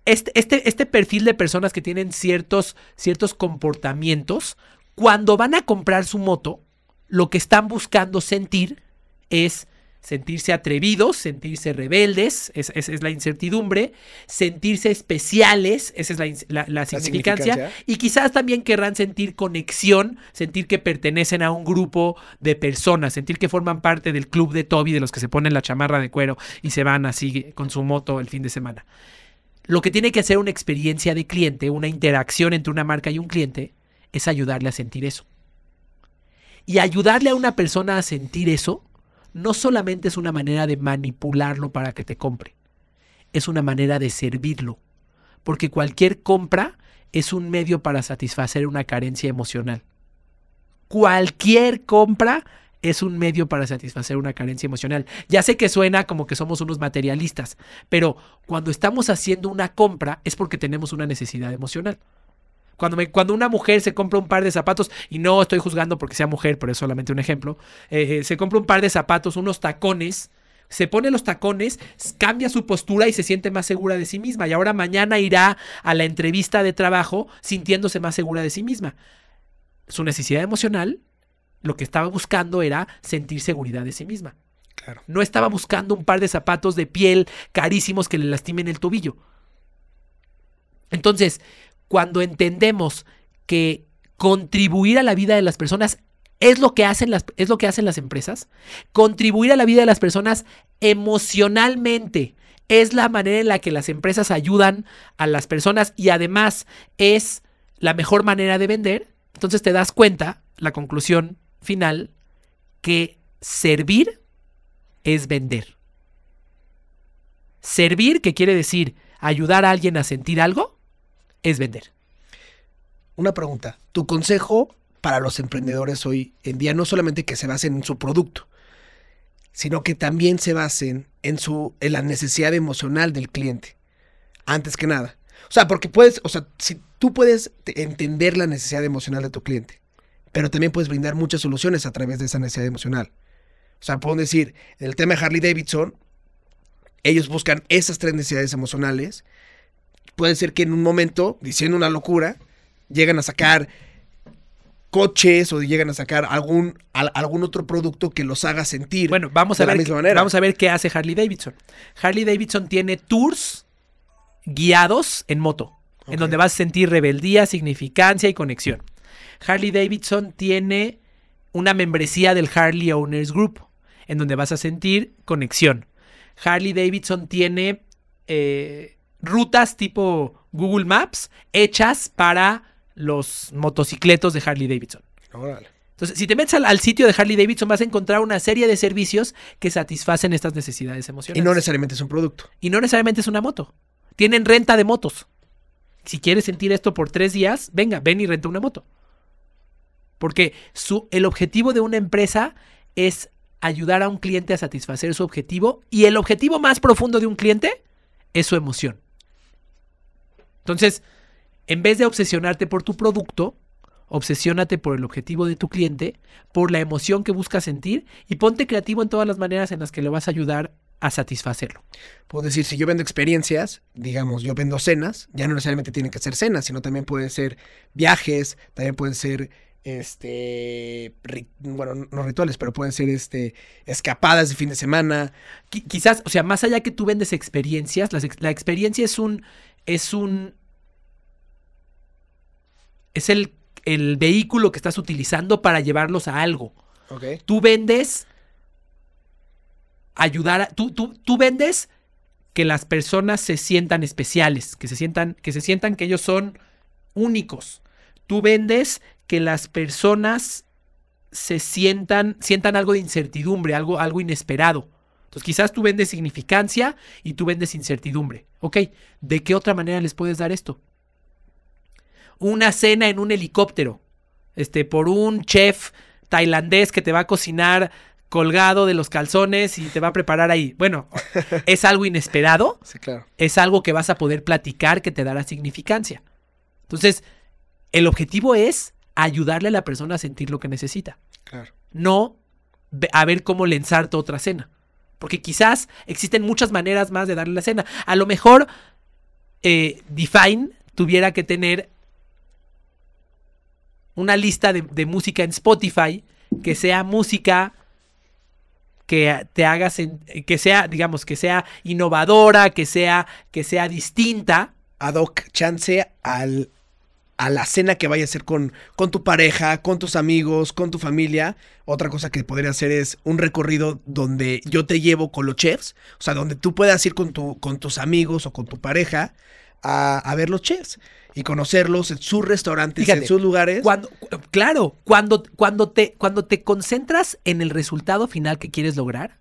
Este, este, este perfil de personas que tienen ciertos, ciertos comportamientos, cuando van a comprar su moto, lo que están buscando sentir es sentirse atrevidos, sentirse rebeldes, es- es- es la incertidumbre, sentirse especiales, esa es la, la- la significancia, significancia. y quizás también querrán sentir conexión, sentir que pertenecen a un grupo de personas, sentir que forman parte del club de Toby, de los que se ponen la chamarra de cuero y se van así con su moto el fin de semana. Lo que tiene que hacer una experiencia de cliente, una interacción entre una marca y un cliente, es ayudarle a sentir eso. Y ayudarle a una persona a sentir eso no solamente es una manera de manipularlo para que te compre, es una manera de servirlo. Porque cualquier compra es un medio para satisfacer una carencia emocional. Cualquier compra es un medio para satisfacer una carencia emocional. Ya sé que suena como que somos unos materialistas, pero cuando estamos haciendo una compra es porque tenemos una necesidad emocional. Cuando, me- cuando una mujer se compra un par de zapatos, y no estoy juzgando porque sea mujer, pero es solamente un ejemplo, eh, eh, se compra un par de zapatos, unos tacones, se pone los tacones, cambia su postura y se siente más segura de sí misma. Y ahora mañana irá a la entrevista de trabajo sintiéndose más segura de sí misma. Su necesidad emocional, lo que estaba buscando era sentir seguridad de sí misma. Claro. No estaba buscando un par de zapatos de piel carísimos que le lastimen el tobillo. Entonces, cuando entendemos que contribuir a la vida de las personas es lo que hacen las, es lo que hacen las empresas, contribuir a la vida de las personas emocionalmente es la manera en la que las empresas ayudan a las personas y además es la mejor manera de vender, entonces te das cuenta, la conclusión final, que servir es vender. Servir, que quiere decir ayudar a alguien a sentir algo, es vender. Una pregunta. Tu consejo para los emprendedores hoy en día no solamente que se basen en su producto, sino que también se basen en su en la necesidad emocional del cliente. Antes que nada. O sea, porque puedes, o sea, si tú puedes te- entender la necesidad emocional de tu cliente, pero también puedes brindar muchas soluciones a través de esa necesidad emocional. O sea, puedo decir, en el tema de Harley Davidson, ellos buscan esas tres necesidades emocionales. Puede ser que en un momento, diciendo una locura, llegan a sacar coches o llegan a sacar algún, al- algún otro producto que los haga sentir Bueno, vamos a, de la ver, misma qué- manera. vamos a ver qué hace Harley Davidson. Harley Davidson tiene tours guiados en moto, en donde vas a sentir rebeldía, significancia y conexión. Harley Davidson tiene una membresía del Harley Owners Group, en donde vas a sentir conexión. Harley Davidson tiene eh, rutas tipo Google Maps hechas para los motocicletos de Harley Davidson. Órale. Entonces, si te metes al, al sitio de Harley Davidson, vas a encontrar una serie de servicios que satisfacen estas necesidades emocionales. Y no necesariamente es un producto. Y no necesariamente es una moto. Tienen renta de motos. Si quieres sentir esto por tres días, venga, ven y renta una moto. Porque su, el objetivo de una empresa es ayudar a un cliente a satisfacer su objetivo y el objetivo más profundo de un cliente es su emoción. Entonces, en vez de obsesionarte por tu producto, obsesiónate por el objetivo de tu cliente, por la emoción que busca sentir y ponte creativo en todas las maneras en las que le vas a ayudar a satisfacerlo. Puedo decir, si yo vendo experiencias, digamos, yo vendo cenas, ya no necesariamente tienen que ser cenas, sino también pueden ser viajes, también pueden ser, este, ri- bueno, no rituales, pero pueden ser, este, escapadas de fin de semana. Qui- quizás, o sea, más allá que tú vendes experiencias, las la experiencia es un, es un, es el, el vehículo que estás utilizando para llevarlos a algo. Tú vendes ayudar, a- tú, tú, tú vendes que las personas se sientan especiales, que se sientan, que se sientan que ellos son únicos. Tú vendes que las personas se sientan, sientan algo de incertidumbre, algo, algo inesperado. Entonces quizás tú vendes significancia y tú vendes incertidumbre. Ok, ¿de qué otra manera les puedes dar esto? Una cena en un helicóptero, este, por un chef tailandés que te va a cocinar colgado de los calzones y te va a preparar ahí. Bueno, es algo inesperado, Sí, claro. es algo que vas a poder platicar que te dará significancia. Entonces, el objetivo es ayudarle a la persona a sentir lo que necesita Claro. no a ver cómo le ensarto otra cena. Porque quizás existen muchas maneras más de darle la cena. A lo mejor eh, Define tuviera que tener una lista de, de música en Spotify que sea música que te haga sen- que sea, digamos, que sea innovadora, que sea, que sea distinta. Ad hoc chance al, a la cena que vaya a hacer con, con tu pareja, con tus amigos, con tu familia. Otra cosa que podría hacer es un recorrido donde yo te llevo con los chefs, o sea, donde tú puedas ir con, tu, con tus amigos o con tu pareja a, a ver los chefs y conocerlos en sus restaurantes, Fíjate, en sus lugares. Cuando, cu- claro, cuando, cuando, te, cuando te concentras en el resultado final que quieres lograr,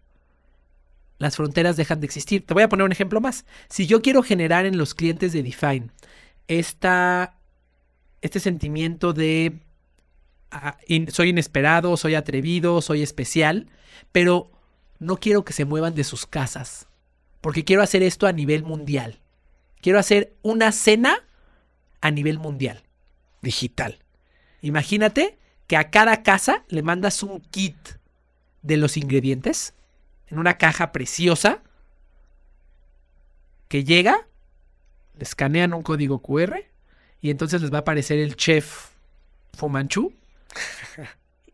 las fronteras dejan de existir. Te voy a poner un ejemplo más. Si yo quiero generar en los clientes de Define esta, este sentimiento de ah, soy inesperado, soy atrevido, soy especial, pero no quiero que se muevan de sus casas, porque quiero hacer esto a nivel mundial. Quiero hacer una cena a nivel mundial. digital. Imagínate que a cada casa le mandas un kit de los ingredientes en una caja preciosa que llega, le escanean un código QR y entonces les va a aparecer el chef Fumanchu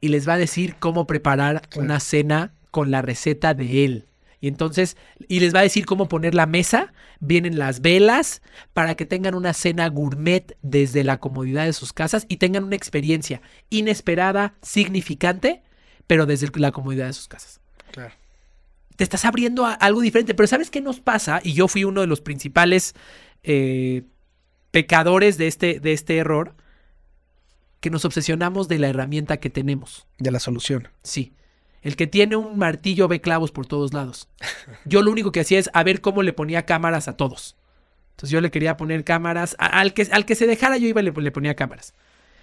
y les va a decir cómo preparar Claro. una cena con la receta de él. Y entonces, y les va a decir cómo poner la mesa, vienen las velas, para que tengan una cena gourmet desde la comodidad de sus casas y tengan una experiencia inesperada, significante, pero desde la comodidad de sus casas. Claro. Te estás abriendo a algo diferente, pero ¿sabes qué nos pasa? Y yo fui uno de los principales eh, pecadores de este, de este error, que nos obsesionamos de la herramienta que tenemos. De la solución. Sí. El que tiene un martillo ve clavos por todos lados. Yo lo único que hacía es a ver cómo le ponía cámaras a todos. Entonces yo le quería poner cámaras. a- al, que, al que se dejara yo iba y le, le ponía cámaras.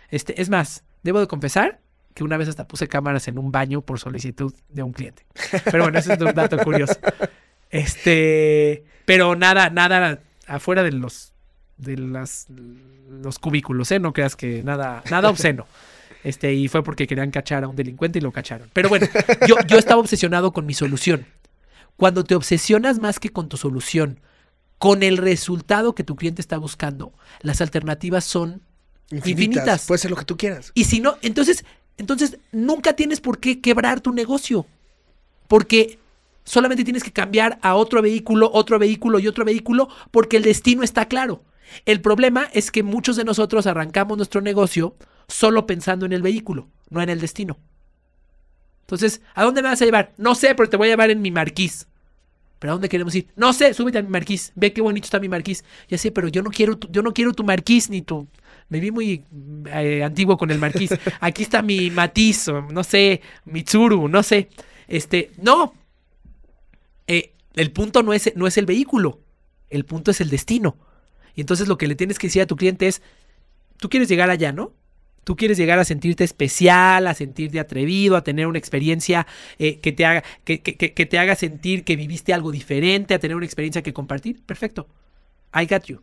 Este, es más, debo de confesar que una vez hasta puse cámaras en un baño por solicitud de un cliente. Pero bueno, ese es un dato curioso. Este, pero nada, nada afuera de los de las los cubículos, ¿eh? No creas que nada, nada obsceno. Este, y fue porque querían cachar a un delincuente y lo cacharon. Pero bueno, yo, yo estaba obsesionado con mi solución. Cuando te obsesionas más que con tu solución, con el resultado que tu cliente está buscando, las alternativas son Infinitas. Infinitas. Puede ser lo que tú quieras. y si no, entonces, entonces nunca tienes por qué quebrar tu negocio. Porque solamente tienes que cambiar a otro vehículo, otro vehículo y otro vehículo, porque el destino está claro. El problema es que muchos de nosotros arrancamos nuestro negocio solo pensando en el vehículo, no en el destino. Entonces, ¿a dónde me vas a llevar? No sé, pero te voy a llevar en mi marquís. ¿Pero a dónde queremos ir? No sé, súbete a mi marquís. Ve qué bonito está mi marquís. Ya sé, pero yo no quiero tu, yo no quiero tu marquís ni tu. Me vi muy eh, antiguo con el marquís. Aquí está mi matiz, o no sé, Mitsuru, no sé. Este, no. Eh, el punto no es, no es el vehículo. El punto es el destino. Y entonces lo que le tienes que decir a tu cliente es, tú quieres llegar allá, ¿no? Tú quieres llegar a sentirte especial, a sentirte atrevido, a tener una experiencia eh, que, te haga, que, que- que- que te haga sentir que viviste algo diferente, a tener una experiencia que compartir. Perfecto. I got you.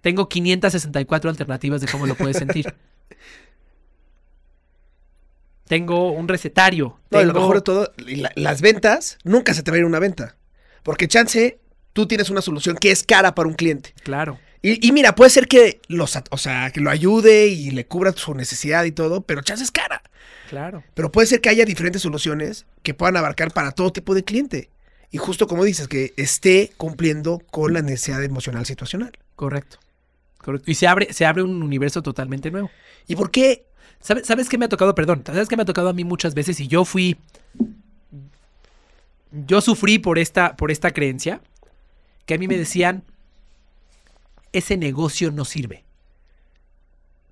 Tengo 564 alternativas de cómo lo puedes sentir. tengo un recetario. No, y lo mejor de todo, la- las ventas, nunca se te va a ir una venta. Porque chance, tú tienes una solución que es cara para un cliente. Claro. Y, y mira, puede ser que los, o sea, que lo ayude y le cubra su necesidad y todo, pero chance es cara. Claro. Pero puede ser que haya diferentes soluciones que puedan abarcar para todo tipo de cliente. Y justo como dices, que esté cumpliendo con la necesidad emocional situacional. Correcto. Correcto. Y se abre, se abre un universo totalmente nuevo. ¿Y por qué? ¿Sabes, ¿Sabes qué me ha tocado? Perdón. ¿Sabes qué me ha tocado a mí muchas veces? Y yo fui. Yo sufrí por esta, por esta creencia. Que a mí me decían. Ese negocio no sirve.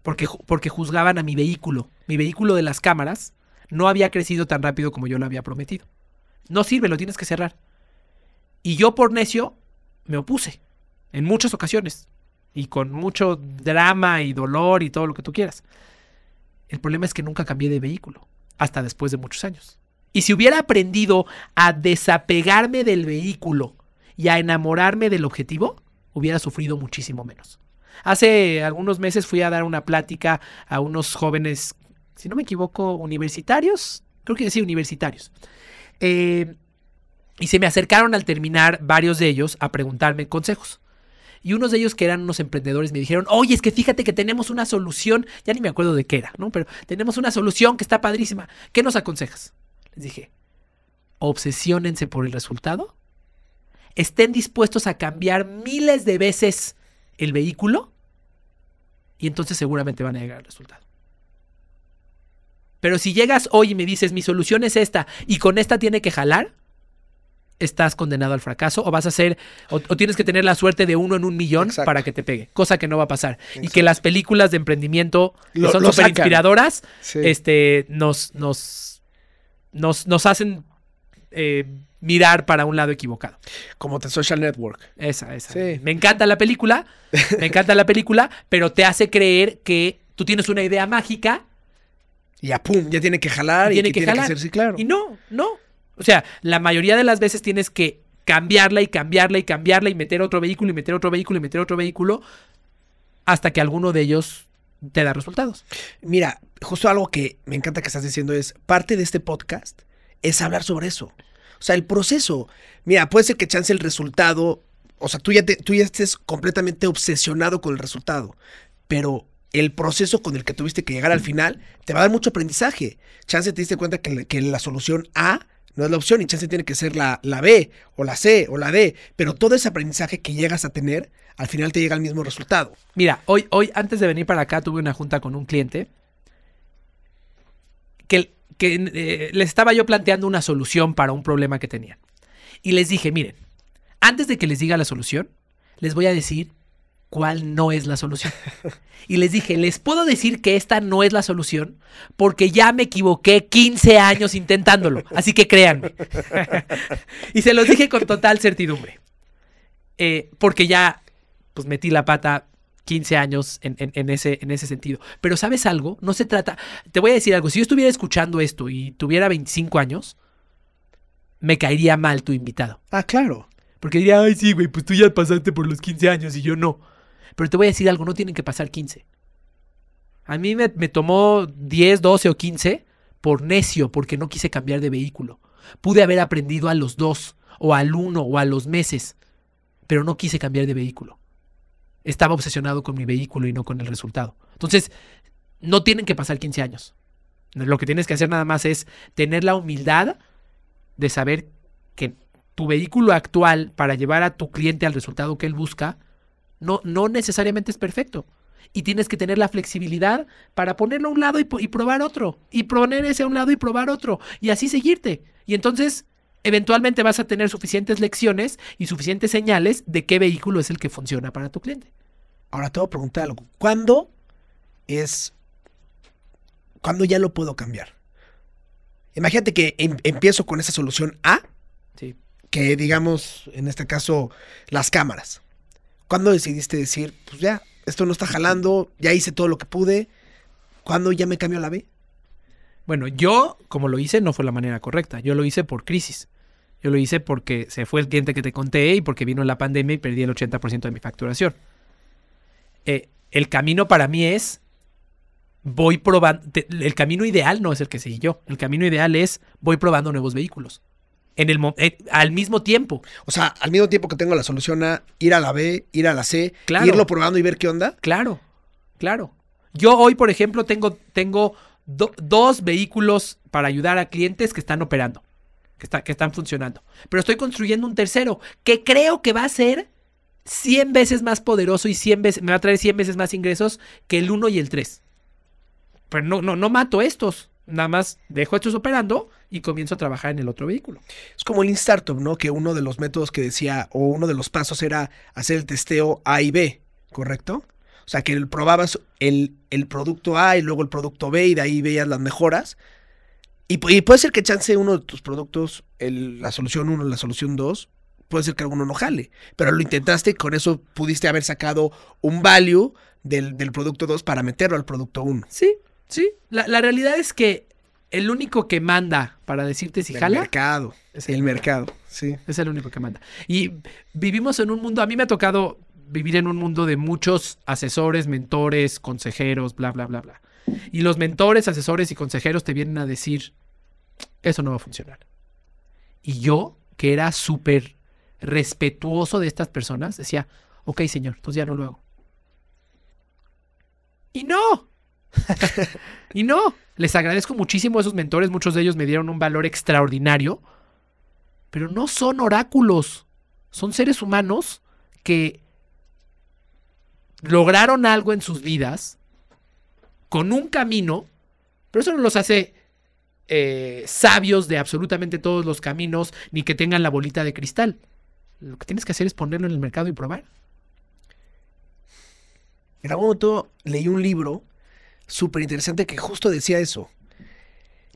Porque, porque juzgaban a mi vehículo. Mi vehículo de las cámaras no había crecido tan rápido como yo lo había prometido. No sirve, lo tienes que cerrar. Y yo por necio me opuse. En muchas ocasiones. Y con mucho drama y dolor y todo lo que tú quieras. El problema es que nunca cambié de vehículo, hasta después de muchos años. Y si hubiera aprendido a desapegarme del vehículo y a enamorarme del objetivo, hubiera sufrido muchísimo menos. Hace algunos meses fui a dar una plática a unos jóvenes, si no me equivoco, universitarios, creo que sí, universitarios. Eh, y se me acercaron al terminar varios de ellos a preguntarme consejos. Y unos de ellos que eran unos emprendedores me dijeron, oye, es que fíjate que tenemos una solución, ya ni me acuerdo de qué era, ¿no? Pero tenemos una solución que está padrísima. ¿Qué nos aconsejas? Les dije, obsesiónense por el resultado, estén dispuestos a cambiar miles de veces el vehículo y entonces seguramente van a llegar al resultado. Pero si llegas hoy y me dices, mi solución es esta y con esta tiene que jalar, estás condenado al fracaso o vas a ser o, o tienes que tener la suerte de uno en un millón Exacto. para que te pegue, cosa que no va a pasar. Y que las películas de emprendimiento que Lo- son súper inspiradoras, Sí. este, nos, nos, nos, nos hacen eh, mirar para un lado equivocado. Como The Social Network. Esa, esa. Sí. Me encanta la película, me encanta la película, pero te hace creer que tú tienes una idea mágica Y ya, pum, ya tiene que jalar y, tiene que que tiene jalar. que ser, sí, claro. Y no, no. O sea, la mayoría de las veces tienes que cambiarla y cambiarla y cambiarla y meter otro vehículo y meter otro vehículo y meter otro vehículo hasta que alguno de ellos te da resultados. Mira, justo algo que me encanta que estás diciendo es, parte de este podcast es hablar sobre eso. O sea, el proceso. Mira, puede ser que chance el resultado, o sea, tú ya, te- tú ya estés completamente obsesionado con el resultado, pero el proceso con el que tuviste que llegar al final te va a dar mucho aprendizaje. Chance te diste cuenta que, la- que la solución A no es la opción y chance tiene que ser la, la B o la C o la D, pero todo ese aprendizaje que llegas a tener, al final te llega al mismo resultado. Mira, hoy, hoy antes de venir para acá tuve una junta con un cliente que, que eh, les estaba yo planteando una solución para un problema que tenían. Y les dije, miren, antes de que les diga la solución, les voy a decir cuál no es la solución. Y les dije, les puedo decir que esta no es la solución porque ya me equivoqué 15 años intentándolo. Así que créanme. y se los dije con total certidumbre. Eh, porque ya pues metí la pata 15 años en, en- en ese, en ese sentido. Pero ¿sabes algo? No se trata... Te voy a decir algo. Si yo estuviera escuchando esto y tuviera 25 años, me caería mal tu invitado. Ah, claro. Porque diría, ay, sí, güey, pues tú ya pasaste por los 15 años y yo no. Pero te voy a decir algo, no tienen que pasar 15. A mí me, me tomó 10, 12 o 15 por necio, porque no quise cambiar de vehículo. Pude haber aprendido a los dos, o al uno, o a los meses, pero no quise cambiar de vehículo. Estaba obsesionado con mi vehículo y no con el resultado. Entonces, no tienen que pasar 15 años. Lo que tienes que hacer nada más es tener la humildad de saber que tu vehículo actual para llevar a tu cliente al resultado que él busca no, no necesariamente es perfecto. Y tienes que tener la flexibilidad para ponerlo a un lado y, y probar otro. Y poner ese a un lado y probar otro. Y así seguirte. Y entonces, eventualmente vas a tener suficientes lecciones y suficientes señales de qué vehículo es el que funciona para tu cliente. Ahora te voy a preguntar algo. ¿Cuándo es... ¿Cuándo ya lo puedo cambiar? Imagínate que em- empiezo con esa solución A, Sí. que digamos, en este caso, las cámaras. ¿Cuándo decidiste decir, pues ya, esto no está jalando, ya hice todo lo que pude? ¿Cuándo ya me cambio a la B? Bueno, yo, como lo hice, no fue la manera correcta. Yo lo hice por crisis. Yo lo hice porque se fue el cliente que te conté y porque vino la pandemia y perdí el 80% de mi facturación. Eh, el camino para mí es voy probando. te- El camino ideal no es el que seguí yo. El camino ideal es voy probando nuevos vehículos. En el, eh, al mismo tiempo. O sea, al mismo tiempo que tengo la solución A, ir a la B, ir a la C, Claro. irlo probando y ver qué onda. Claro, claro. Yo hoy, por ejemplo, tengo, tengo do- dos vehículos para ayudar a clientes que están operando, que, está- que están funcionando. Pero estoy construyendo un tercero que creo que va a ser 100 veces más poderoso y 100 veces, me va a traer 100 veces más ingresos que el 1 y el 3. Pero no, no, no mato estos. Nada más dejo estos operando y comienzo a trabajar en el otro vehículo. Es como el Lean Startup, ¿no? Que uno de los métodos que decía, o uno de los pasos era hacer el testeo A y B, ¿correcto? O sea, que probabas el, el producto A y luego el producto B y de ahí veías las mejoras. Y, pu- y puede ser que chance uno de tus productos, el- la solución 1, la solución 2, puede ser que alguno no jale. Pero lo intentaste y con eso pudiste haber sacado un value del, del producto 2 para meterlo al producto 1. Sí, sí. La, la realidad es que el único que manda para decirte si el jala mercado. Es el el mercado, sí. Es el único que manda. Y vivimos en un mundo, a mí me ha tocado vivir en un mundo de muchos asesores, mentores, consejeros, bla, bla, bla, bla. Y los mentores, asesores y consejeros te vienen a decir, eso no va a funcionar. Y yo, que era súper respetuoso de estas personas, decía, ok, señor, entonces ya no lo hago. Y no. y no. Les agradezco muchísimo a esos mentores, muchos de ellos me dieron un valor extraordinario pero no son oráculos. Son seres humanos que lograron algo en sus vidas con un camino, pero eso no los hace eh, sabios de absolutamente todos los caminos ni que tengan la bolita de cristal. Lo que tienes que hacer es ponerlo en el mercado y probar. En algún momento leí un libro súper interesante que justo decía eso.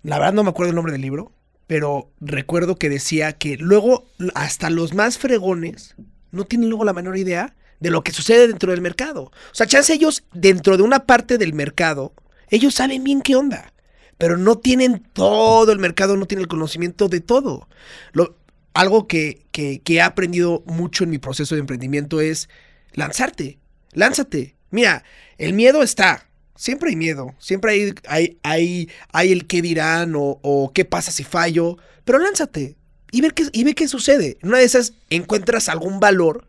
La verdad no me acuerdo el nombre del libro, pero recuerdo que decía que luego hasta los más fregones no tienen luego la menor idea de lo que sucede dentro del mercado. O sea, chance ellos dentro de una parte del mercado, ellos saben bien qué onda, pero no tienen todo el mercado, no tienen el conocimiento de todo. Lo, algo que, que, que he aprendido mucho en mi proceso de emprendimiento es lanzarte, lánzate. Mira, el miedo está. Siempre hay miedo. Siempre hay, hay, hay, hay el qué dirán o, o qué pasa si fallo. Pero lánzate y, ver qué, y ve qué sucede. En una de esas encuentras algún valor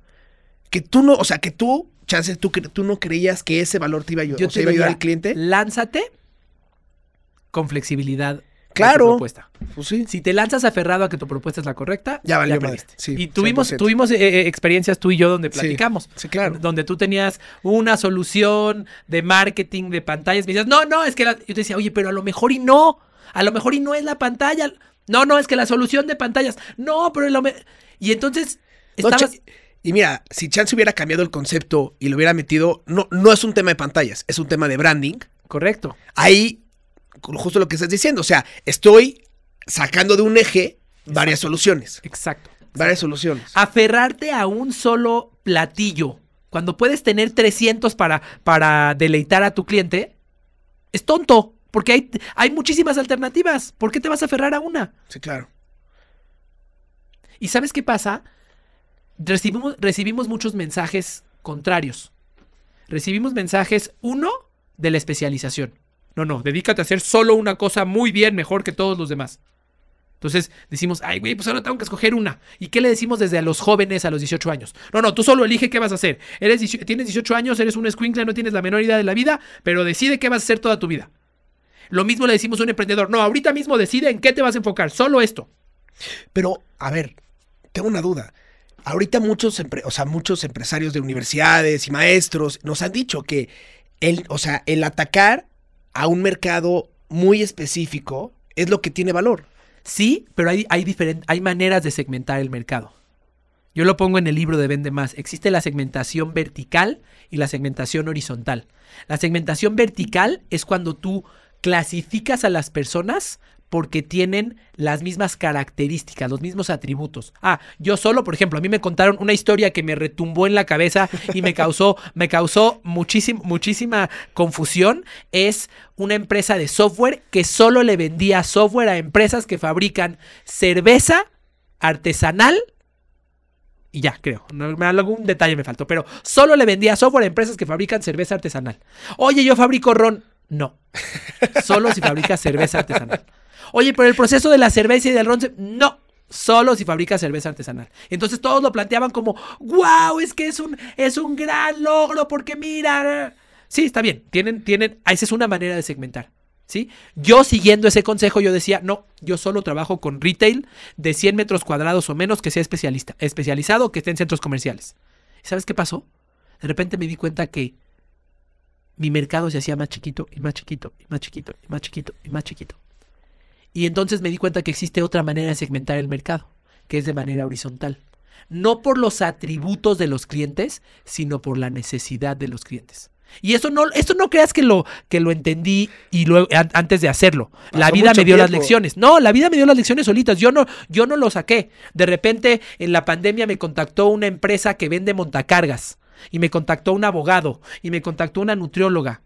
que tú no, o sea, que tú, chance, tú, tú no creías que ese valor te iba a ayudar, o sea, iba a ayudar al cliente. Lánzate con flexibilidad. Claro. propuesta. Pues sí. Si te lanzas aferrado a que tu propuesta es la correcta, Ya valió. Sí, y tuvimos, 100%. tuvimos eh, eh, experiencias tú y yo donde platicamos. sí, claro. Donde tú tenías una solución de marketing de pantallas. Me decías, no, no, es que la-". yo te decía, oye, pero a lo mejor y no. A lo mejor y no es la pantalla. No, no, es que la solución de pantallas. No, pero lo me-". Y entonces estabas. y mira, si Chance hubiera cambiado el concepto y lo hubiera metido, no, no es un tema de pantallas, es un tema de branding. Correcto. Ahí, justo lo que estás diciendo, o sea, estoy sacando de un eje varias soluciones. Exacto. Varias soluciones. Aferrarte a un solo platillo cuando puedes tener 300 para, para deleitar a tu cliente es tonto. Porque hay, hay muchísimas alternativas. ¿Por qué te vas a aferrar a una? Sí, claro. ¿Y sabes qué pasa? Recibimos, recibimos muchos mensajes contrarios. Recibimos mensajes, uno, de la especialización. No, no, dedícate a hacer solo una cosa muy bien, mejor que todos los demás. Entonces decimos, ay, güey, pues ahora tengo que escoger una. ¿Y qué le decimos desde a los jóvenes a los 18 años? No, no, tú solo elige qué vas a hacer. Eres, 18 tienes 18 años, eres un escuincle, no tienes la menor idea de la vida, pero decide qué vas a hacer toda tu vida. Lo mismo le decimos a un emprendedor. No, ahorita mismo decide en qué te vas a enfocar, solo esto. Pero, a ver, tengo una duda. Ahorita muchos, o sea, muchos empresarios de universidades y maestros nos han dicho que el, o sea, el atacar a un mercado muy específico es lo que tiene valor. Sí, pero hay, hay, hay maneras de segmentar el mercado. Yo lo pongo en el libro de Vende Más. Existe la segmentación vertical y la segmentación horizontal. La segmentación vertical es cuando tú clasificas a las personas porque tienen las mismas características, los mismos atributos. Ah, yo solo, por ejemplo, a mí me contaron una historia que me retumbó en la cabeza y me causó, me causó muchísima, muchísima confusión. Es una empresa de software que solo le vendía software a empresas que fabrican cerveza artesanal y ya, creo. No, algún detalle me faltó, pero solo le vendía software a empresas que fabrican cerveza artesanal. Oye, yo fabrico ron. No. Solo si fabricas cerveza artesanal. Oye, pero el proceso de la cerveza y del ron, no. Solo si fabricas cerveza artesanal. Entonces todos lo planteaban como, wow, es que es un, es un gran logro porque mira. Sí, está bien. Tienen, tienen, esa es una manera de segmentar. ¿Sí? Yo siguiendo ese consejo, yo decía, no, yo solo trabajo con retail de 100 metros cuadrados o menos que sea especialista, especializado, que esté en centros comerciales. ¿Y sabes qué pasó? De repente me di cuenta que mi mercado se hacía más chiquito y más chiquito y más chiquito y más chiquito y más chiquito. Y entonces me di cuenta que existe otra manera de segmentar el mercado, que es de manera horizontal. No por los atributos de los clientes, sino por la necesidad de los clientes. Y eso no, esto no creas que lo, que lo entendí y luego, an- antes de hacerlo. la vida me dio las lecciones. No, la vida me dio las lecciones solitas. Yo no, yo no lo saqué. De repente, en la pandemia me contactó una empresa que vende montacargas. Y me contactó un abogado. Y me contactó una nutrióloga.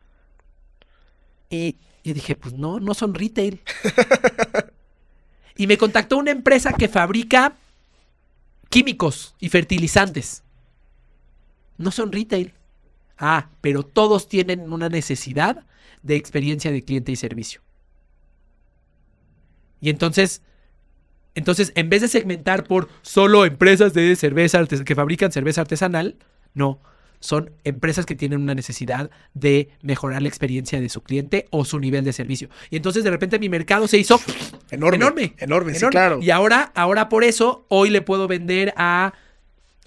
Y yo dije, pues no, no son retail. y me contactó una empresa que fabrica químicos y fertilizantes. No son retail. Ah, pero todos tienen una necesidad de experiencia de cliente y servicio. Y entonces, entonces, en vez de segmentar por solo empresas de cerveza que fabrican cerveza artesanal, no. Son empresas que tienen una necesidad de mejorar la experiencia de su cliente o su nivel de servicio. Y entonces de repente mi mercado se hizo Enorme. enorme. Enorme, sí, enorme. claro. Y ahora, ahora por eso, hoy le puedo vender a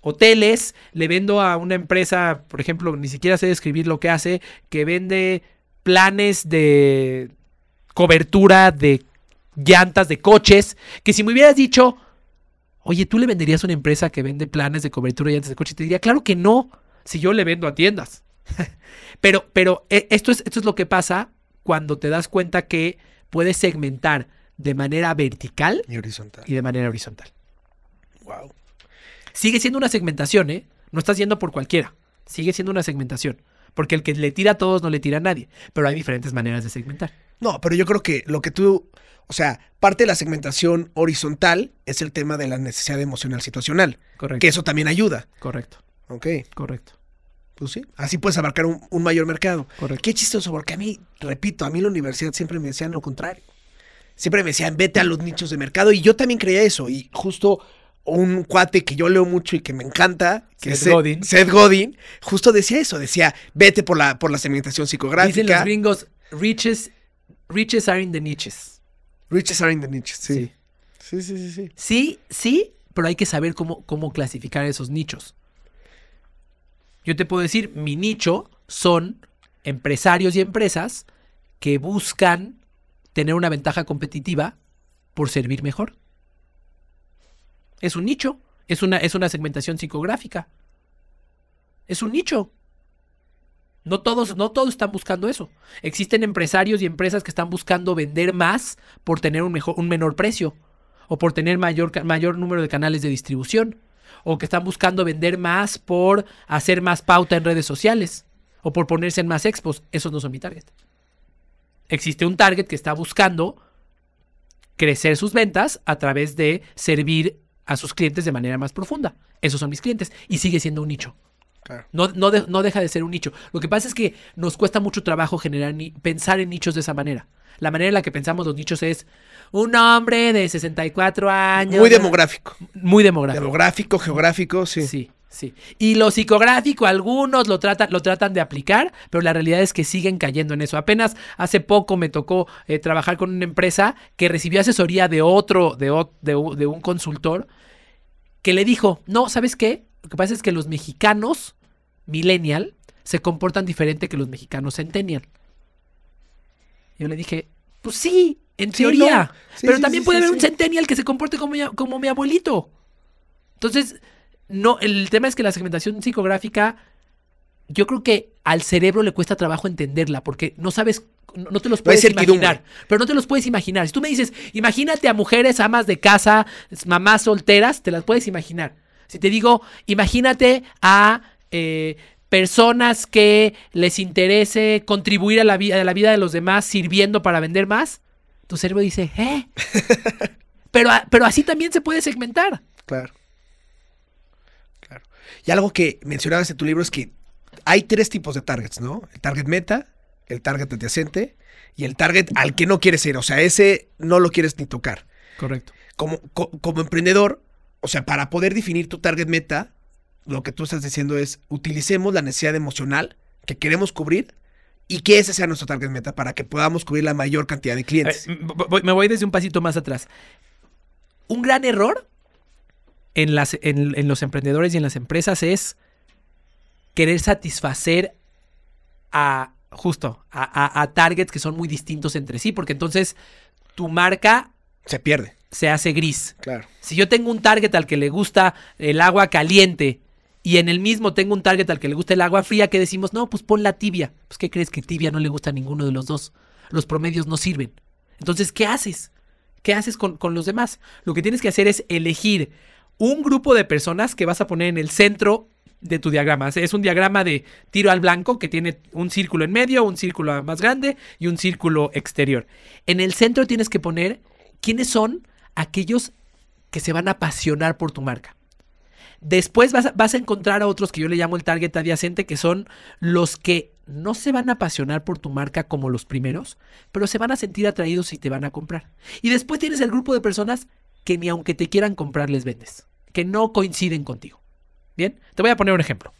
hoteles, le vendo a una empresa, por ejemplo, ni siquiera sé describir lo que hace, que vende planes de cobertura de llantas de coches, que si me hubieras dicho, oye, ¿tú le venderías a una empresa que vende planes de cobertura de llantas de coches? Te diría, claro que no, si yo le vendo a tiendas. pero, pero eh, esto es, esto es lo que pasa cuando te das cuenta que puedes segmentar de manera vertical Y horizontal. y de manera horizontal. Wow. Sigue siendo una segmentación, ¿eh? No estás yendo por cualquiera. Sigue siendo una segmentación. Porque el que le tira a todos no le tira a nadie. Pero hay diferentes maneras de segmentar. No, pero yo creo que lo que tú, o sea, parte de la segmentación horizontal es el tema de la necesidad emocional situacional, Correcto. que eso también ayuda. Correcto. Ok, Correcto. pues sí, así puedes abarcar un, un mayor mercado. Correcto. Qué chistoso, porque a mí, repito, a mí en la universidad siempre me decían lo contrario. Siempre me decían, vete a los nichos de mercado, y yo también creía eso, y justo un cuate que yo leo mucho y que me encanta, que Seth es Godin. Seth Godin, justo decía eso, decía, vete por la, por la segmentación Dicen los psicográfica. gringos, riches, riches are in the niches. Riches are in the niches, sí. Sí. Sí, sí, sí, sí. Sí, sí, pero hay que saber cómo, cómo clasificar esos nichos. Yo te puedo decir, mi nicho son empresarios y empresas que buscan tener una ventaja competitiva por servir mejor. Es un nicho, es una, es una segmentación psicográfica. Es un nicho. No todos, no todos están buscando eso. Existen empresarios y empresas que están buscando vender más por tener un, mejor, un menor precio o por tener mayor, mayor número de canales de distribución, o que están buscando vender más por hacer más pauta en redes sociales, o por ponerse en más expos. Esos no son mi target. Existe un target que está buscando crecer sus ventas a través de servir a sus clientes de manera más profunda. Esos son mis clientes y sigue siendo un nicho. Claro. No, no, de- no deja de ser un nicho. Lo que pasa es que nos cuesta mucho trabajo generar ni- pensar en nichos de esa manera. La manera en la que pensamos los nichos es un hombre de 64 años. Muy demográfico. Muy demográfico. Demográfico, geográfico, sí. Sí, sí. Y lo psicográfico, algunos lo tratan, lo tratan de aplicar, pero la realidad es que siguen cayendo en eso. Apenas hace poco me tocó eh, trabajar con una empresa que recibió asesoría de otro, de, de de un consultor, que le dijo, no, ¿sabes qué? Lo que pasa es que los mexicanos millennial se comportan diferente que los mexicanos centennial. Yo le dije, pues sí, en Sí, teoría. no. Sí, pero sí, también puede haber un centennial que se comporte como mi, como mi abuelito. Entonces, no, el tema es que la segmentación psicográfica, yo creo que al cerebro le cuesta trabajo entenderla, porque no sabes, no, no te los No puedes certidumbre. imaginar. Pero no te los puedes imaginar. Si tú me dices, imagínate a mujeres amas de casa, mamás solteras, te las puedes imaginar. Si te digo, imagínate a eh, personas que les interese contribuir a la, vida, a la vida de los demás sirviendo para vender más, tu cerebro dice, ¿eh? pero, pero así también se puede segmentar. Claro. Claro. Y algo que mencionabas en tu libro es que hay tres tipos de targets, ¿no? El target meta, el target adyacente y el target al que no quieres ir. O sea, ese no lo quieres ni tocar. Correcto. Como, co- como emprendedor, o sea, para poder definir tu target meta, lo que tú estás diciendo es utilicemos la necesidad emocional que queremos cubrir y que ese sea nuestro target meta para que podamos cubrir la mayor cantidad de clientes. Eh, voy- me voy desde un pasito más atrás. Un gran error en, las, en, en los emprendedores y en las empresas es querer satisfacer a justo a, a- a targets que son muy distintos entre sí, porque entonces tu marca Se pierde, se hace gris. claro. Si yo tengo un target al que le gusta el agua caliente y en el mismo tengo un target al que le gusta el agua fría, que decimos, no, pues pon la tibia. Pues, ¿qué crees que tibia no le gusta a ninguno de los dos? Los promedios no sirven. Entonces, ¿qué haces? ¿Qué haces con, con los demás? Lo que tienes que hacer es elegir un grupo de personas que vas a poner en el centro de tu diagrama. Es un diagrama de tiro al blanco que tiene un círculo en medio, un círculo más grande y un círculo exterior. En el centro tienes que poner quiénes son aquellos que se van a apasionar por tu marca. Después vas a, vas a encontrar a otros que yo le llamo el target adyacente, que son los que no se van a apasionar por tu marca como los primeros, pero se van a sentir atraídos y te van a comprar. Y después tienes el grupo de personas que ni aunque te quieran comprar les vendes, que no coinciden contigo. Bien, te voy a poner un ejemplo.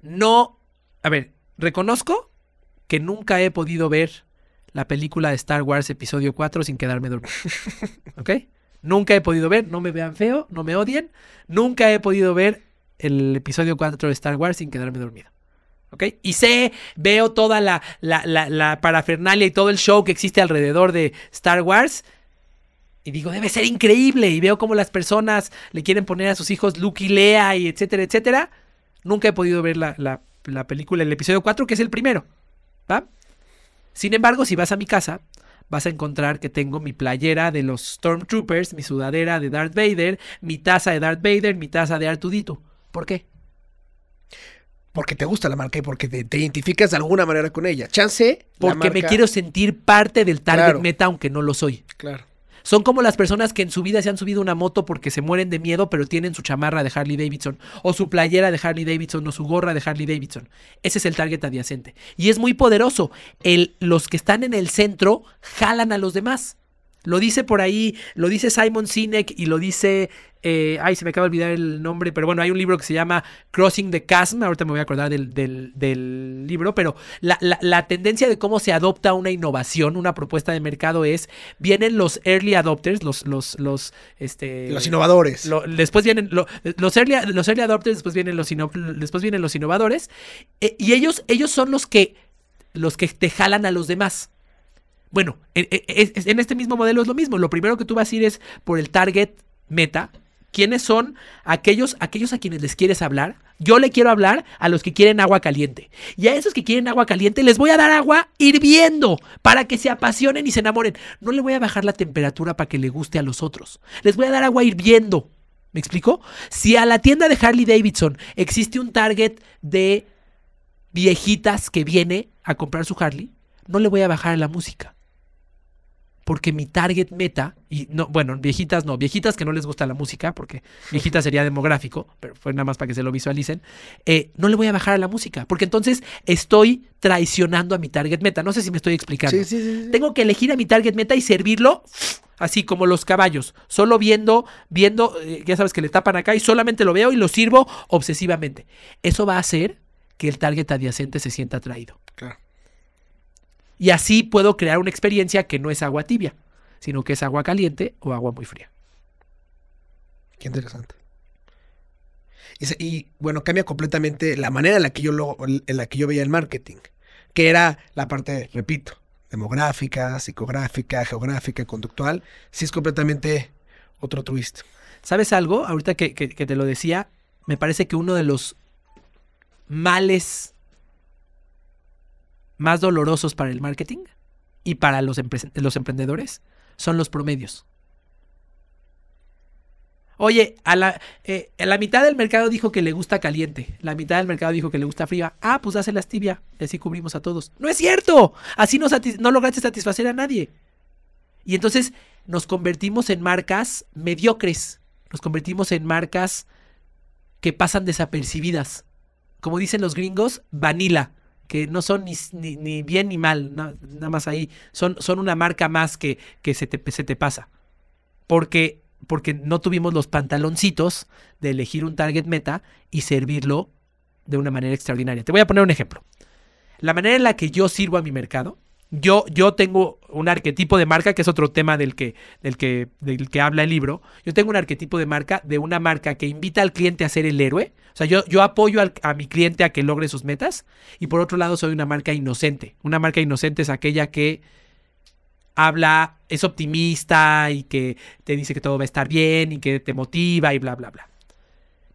No, a ver, reconozco que nunca he podido ver la película de Star Wars episodio 4 sin quedarme dormido. ¿Ok? Nunca he podido ver, no me vean feo, no me odien. Nunca he podido ver el episodio 4 de Star Wars sin quedarme dormido. ¿Ok? Y sé, veo toda la, la, la, parafernalia y todo el show que existe alrededor de Star Wars. Y digo, debe ser increíble. Y veo cómo las personas le quieren poner a sus hijos Luke y Lea y etcétera, etcétera. Nunca he podido ver la, la, la película, el episodio 4, que es el primero. ¿Va? Sin embargo, si vas a mi casa, vas a encontrar que tengo mi playera de los Stormtroopers, mi sudadera de Darth Vader, mi taza de Darth Vader, mi taza de Artudito. ¿Por qué? Porque te gusta la marca y porque te, te identificas de alguna manera con ella. Chance. Porque me quiero sentir parte del target Claro. meta, aunque no lo soy. Claro. Son como las personas que en su vida se han subido una moto porque se mueren de miedo, pero tienen su chamarra de Harley Davidson, o su playera de Harley Davidson, o su gorra de Harley Davidson. Ese es el target adyacente. Y es muy poderoso. Los que están en el centro jalan a los demás. Lo dice por ahí, lo dice Simon Sinek y lo dice. eh, ay, se me acaba de olvidar el nombre, pero bueno, hay un libro que se llama Crossing the Chasm. Ahorita me voy a acordar del, del- del libro, pero la, la- la tendencia de cómo se adopta una innovación, una propuesta de mercado es: vienen los early adopters, los, los, los, este, Los innovadores. lo- después vienen lo- los, early, los early adopters, después vienen los, después vienen los innovadores. eh, y ellos, ellos son los que, los que te jalan a los demás. Bueno, en, en- en este mismo modelo es lo mismo. Lo primero que tú vas a ir es por el target meta. ¿Quiénes son aquellos, aquellos a quienes les quieres hablar? Yo le quiero hablar a los que quieren agua caliente. Y a esos que quieren agua caliente les voy a dar agua hirviendo para que se apasionen y se enamoren. No le voy a bajar la temperatura para que le guste a los otros. Les voy a dar agua hirviendo. ¿Me explico? Si a la tienda de Harley Davidson existe un target de viejitas que viene a comprar su Harley, no le voy a bajar la música. Porque mi target meta, y no, bueno, viejitas no, viejitas que no les gusta la música, porque viejitas sería demográfico, pero fue nada más para que se lo visualicen, eh, no le voy a bajar a la música, porque entonces estoy traicionando a mi target meta. No sé si me estoy explicando. Sí, sí, sí, sí. Tengo que elegir a mi target meta y servirlo así como los caballos, solo viendo, viendo, eh, ya sabes que le tapan acá y solamente lo veo y lo sirvo obsesivamente. Eso va a hacer que el target adyacente se sienta atraído. Claro. Y así puedo crear una experiencia que no es agua tibia, sino que es agua caliente o agua muy fría. Qué interesante. Y, y, bueno, cambia completamente la manera en la que yo lo, en la que yo veía el marketing, que era la parte, repito, demográfica, psicográfica, geográfica, conductual. Sí es completamente otro twist. ¿Sabes algo? Ahorita que, que- que te lo decía, me parece que uno de los males más dolorosos para el marketing y para los, empre- los emprendedores son los promedios. Oye, a la, eh, a la mitad del mercado dijo que le gusta caliente, la mitad del mercado dijo que le gusta fría. Ah, pues las tibia y así cubrimos a todos. No es cierto, así no, no lograste satisfacer a nadie. Y entonces nos convertimos en marcas mediocres, nos convertimos en marcas que pasan desapercibidas. Como dicen los gringos, vanilla, que no son ni, ni- bien ni mal, na- nada más ahí. Son, son una marca más que, que se, te, se te pasa. Porque, porque no tuvimos los pantaloncitos de elegir un target meta y servirlo de una manera extraordinaria. Te voy a poner un ejemplo. La manera en la que yo sirvo a mi mercado, yo, yo tengo un arquetipo de marca, que es otro tema del que, del, que, del que habla el libro. Yo tengo un arquetipo de marca, de una marca que invita al cliente a ser el héroe. O sea, yo, yo apoyo a mi cliente a que logre sus metas. Y por otro lado, soy una marca inocente. Una marca inocente es aquella que habla, es optimista y que te dice que todo va a estar bien y que te motiva y bla, bla, bla.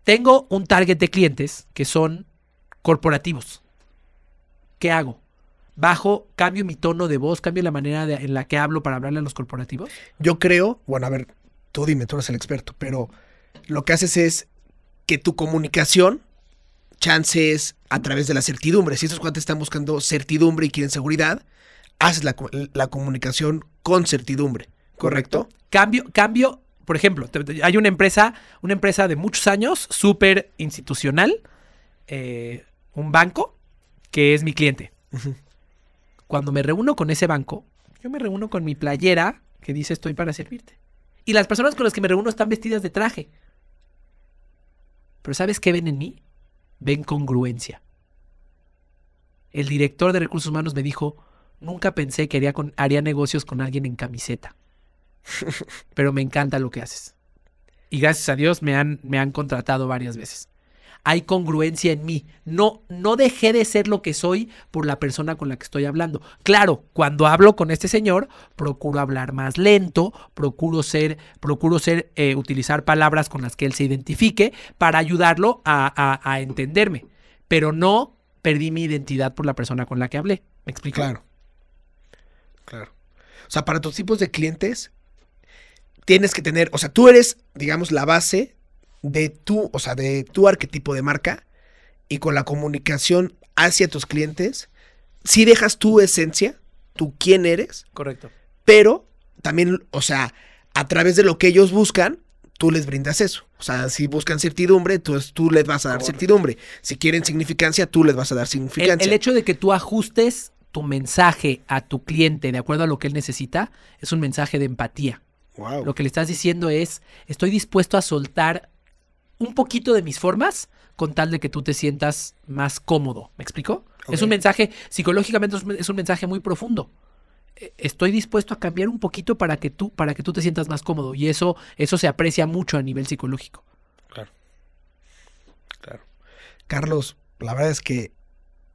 Tengo un target de clientes que son corporativos. ¿Qué hago? Bajo, cambio mi tono de voz, cambio la manera de- en la que hablo para hablarle a los corporativos. Yo creo, bueno, a ver, tú dime, tú eres el experto, pero lo que haces es que tu comunicación, chances a través de la certidumbre. Si estos cuates están buscando certidumbre y quieren seguridad, haces la, co- la comunicación con certidumbre, ¿correcto? Cambio, cambio, por ejemplo, te- te- hay una empresa, una empresa de muchos años, súper institucional, eh, un banco, que es mi cliente. Ujú. Cuando me reúno con ese banco, yo me reúno con mi playera que dice estoy para servirte. Y las personas con las que me reúno están vestidas de traje. Pero ¿sabes qué ven en mí? Ven congruencia. El director de recursos humanos me dijo, nunca pensé que haría, con- haría negocios con alguien en camiseta. Pero me encanta lo que haces. Y gracias a Dios me han, me han contratado varias veces. Hay congruencia en mí. No, no dejé de ser lo que soy por la persona con la que estoy hablando. Claro, cuando hablo con este señor, procuro hablar más lento, procuro ser, procuro ser, eh, utilizar palabras con las que él se identifique para ayudarlo a, a- a entenderme. Pero no perdí mi identidad por la persona con la que hablé. ¿Me explico? Claro. Claro. O sea, para tus tipos de clientes, tienes que tener, o sea, tú eres, digamos, la base de tu, o sea, de tu arquetipo de marca y con la comunicación hacia tus clientes, si dejas tu esencia, tú quién eres, Correcto. pero también, o sea, a través de lo que ellos buscan, tú les brindas eso. O sea, si buscan certidumbre, tú, tú les vas a dar Correcto. certidumbre. Si quieren significancia, tú les vas a dar El, significancia. el hecho de que tú ajustes tu mensaje a tu cliente de acuerdo a lo que él necesita es un mensaje de empatía. Wow. Lo que le estás diciendo es, estoy dispuesto a soltar un poquito de mis formas con tal de que tú te sientas más cómodo. ¿Me explico? Es un mensaje, psicológicamente es un- mensaje muy profundo. Eh, Estoy dispuesto a cambiar un poquito para que tú, para que tú te sientas más cómodo. Y eso, eso se aprecia mucho a nivel psicológico. Claro. Claro. Carlos, la verdad es que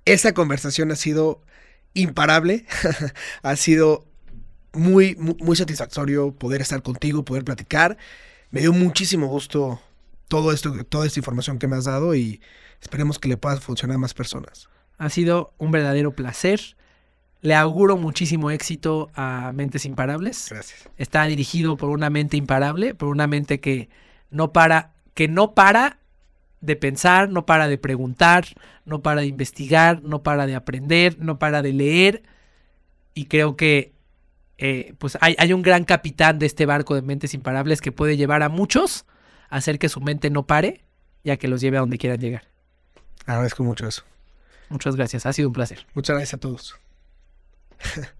esta conversación ha sido imparable. ha sido muy, muy, muy satisfactorio poder estar contigo, poder platicar. Me dio muchísimo gusto todo esto, toda esta información que me has dado y esperemos que le pueda funcionar a más personas. Ha sido un verdadero placer. Le auguro muchísimo éxito a Mentes Imparables. Gracias. está dirigido por una mente imparable, por una mente que no para, que no para de pensar, no para de preguntar, no para de investigar, no para de aprender, no para de leer. Y creo que eh, pues hay, hay un gran capitán de este barco de mentes imparables que puede llevar a muchos hacer que su mente no pare y a que los lleve a donde quieran llegar. Agradezco mucho eso. Muchas gracias, ha sido un placer. Muchas gracias a todos.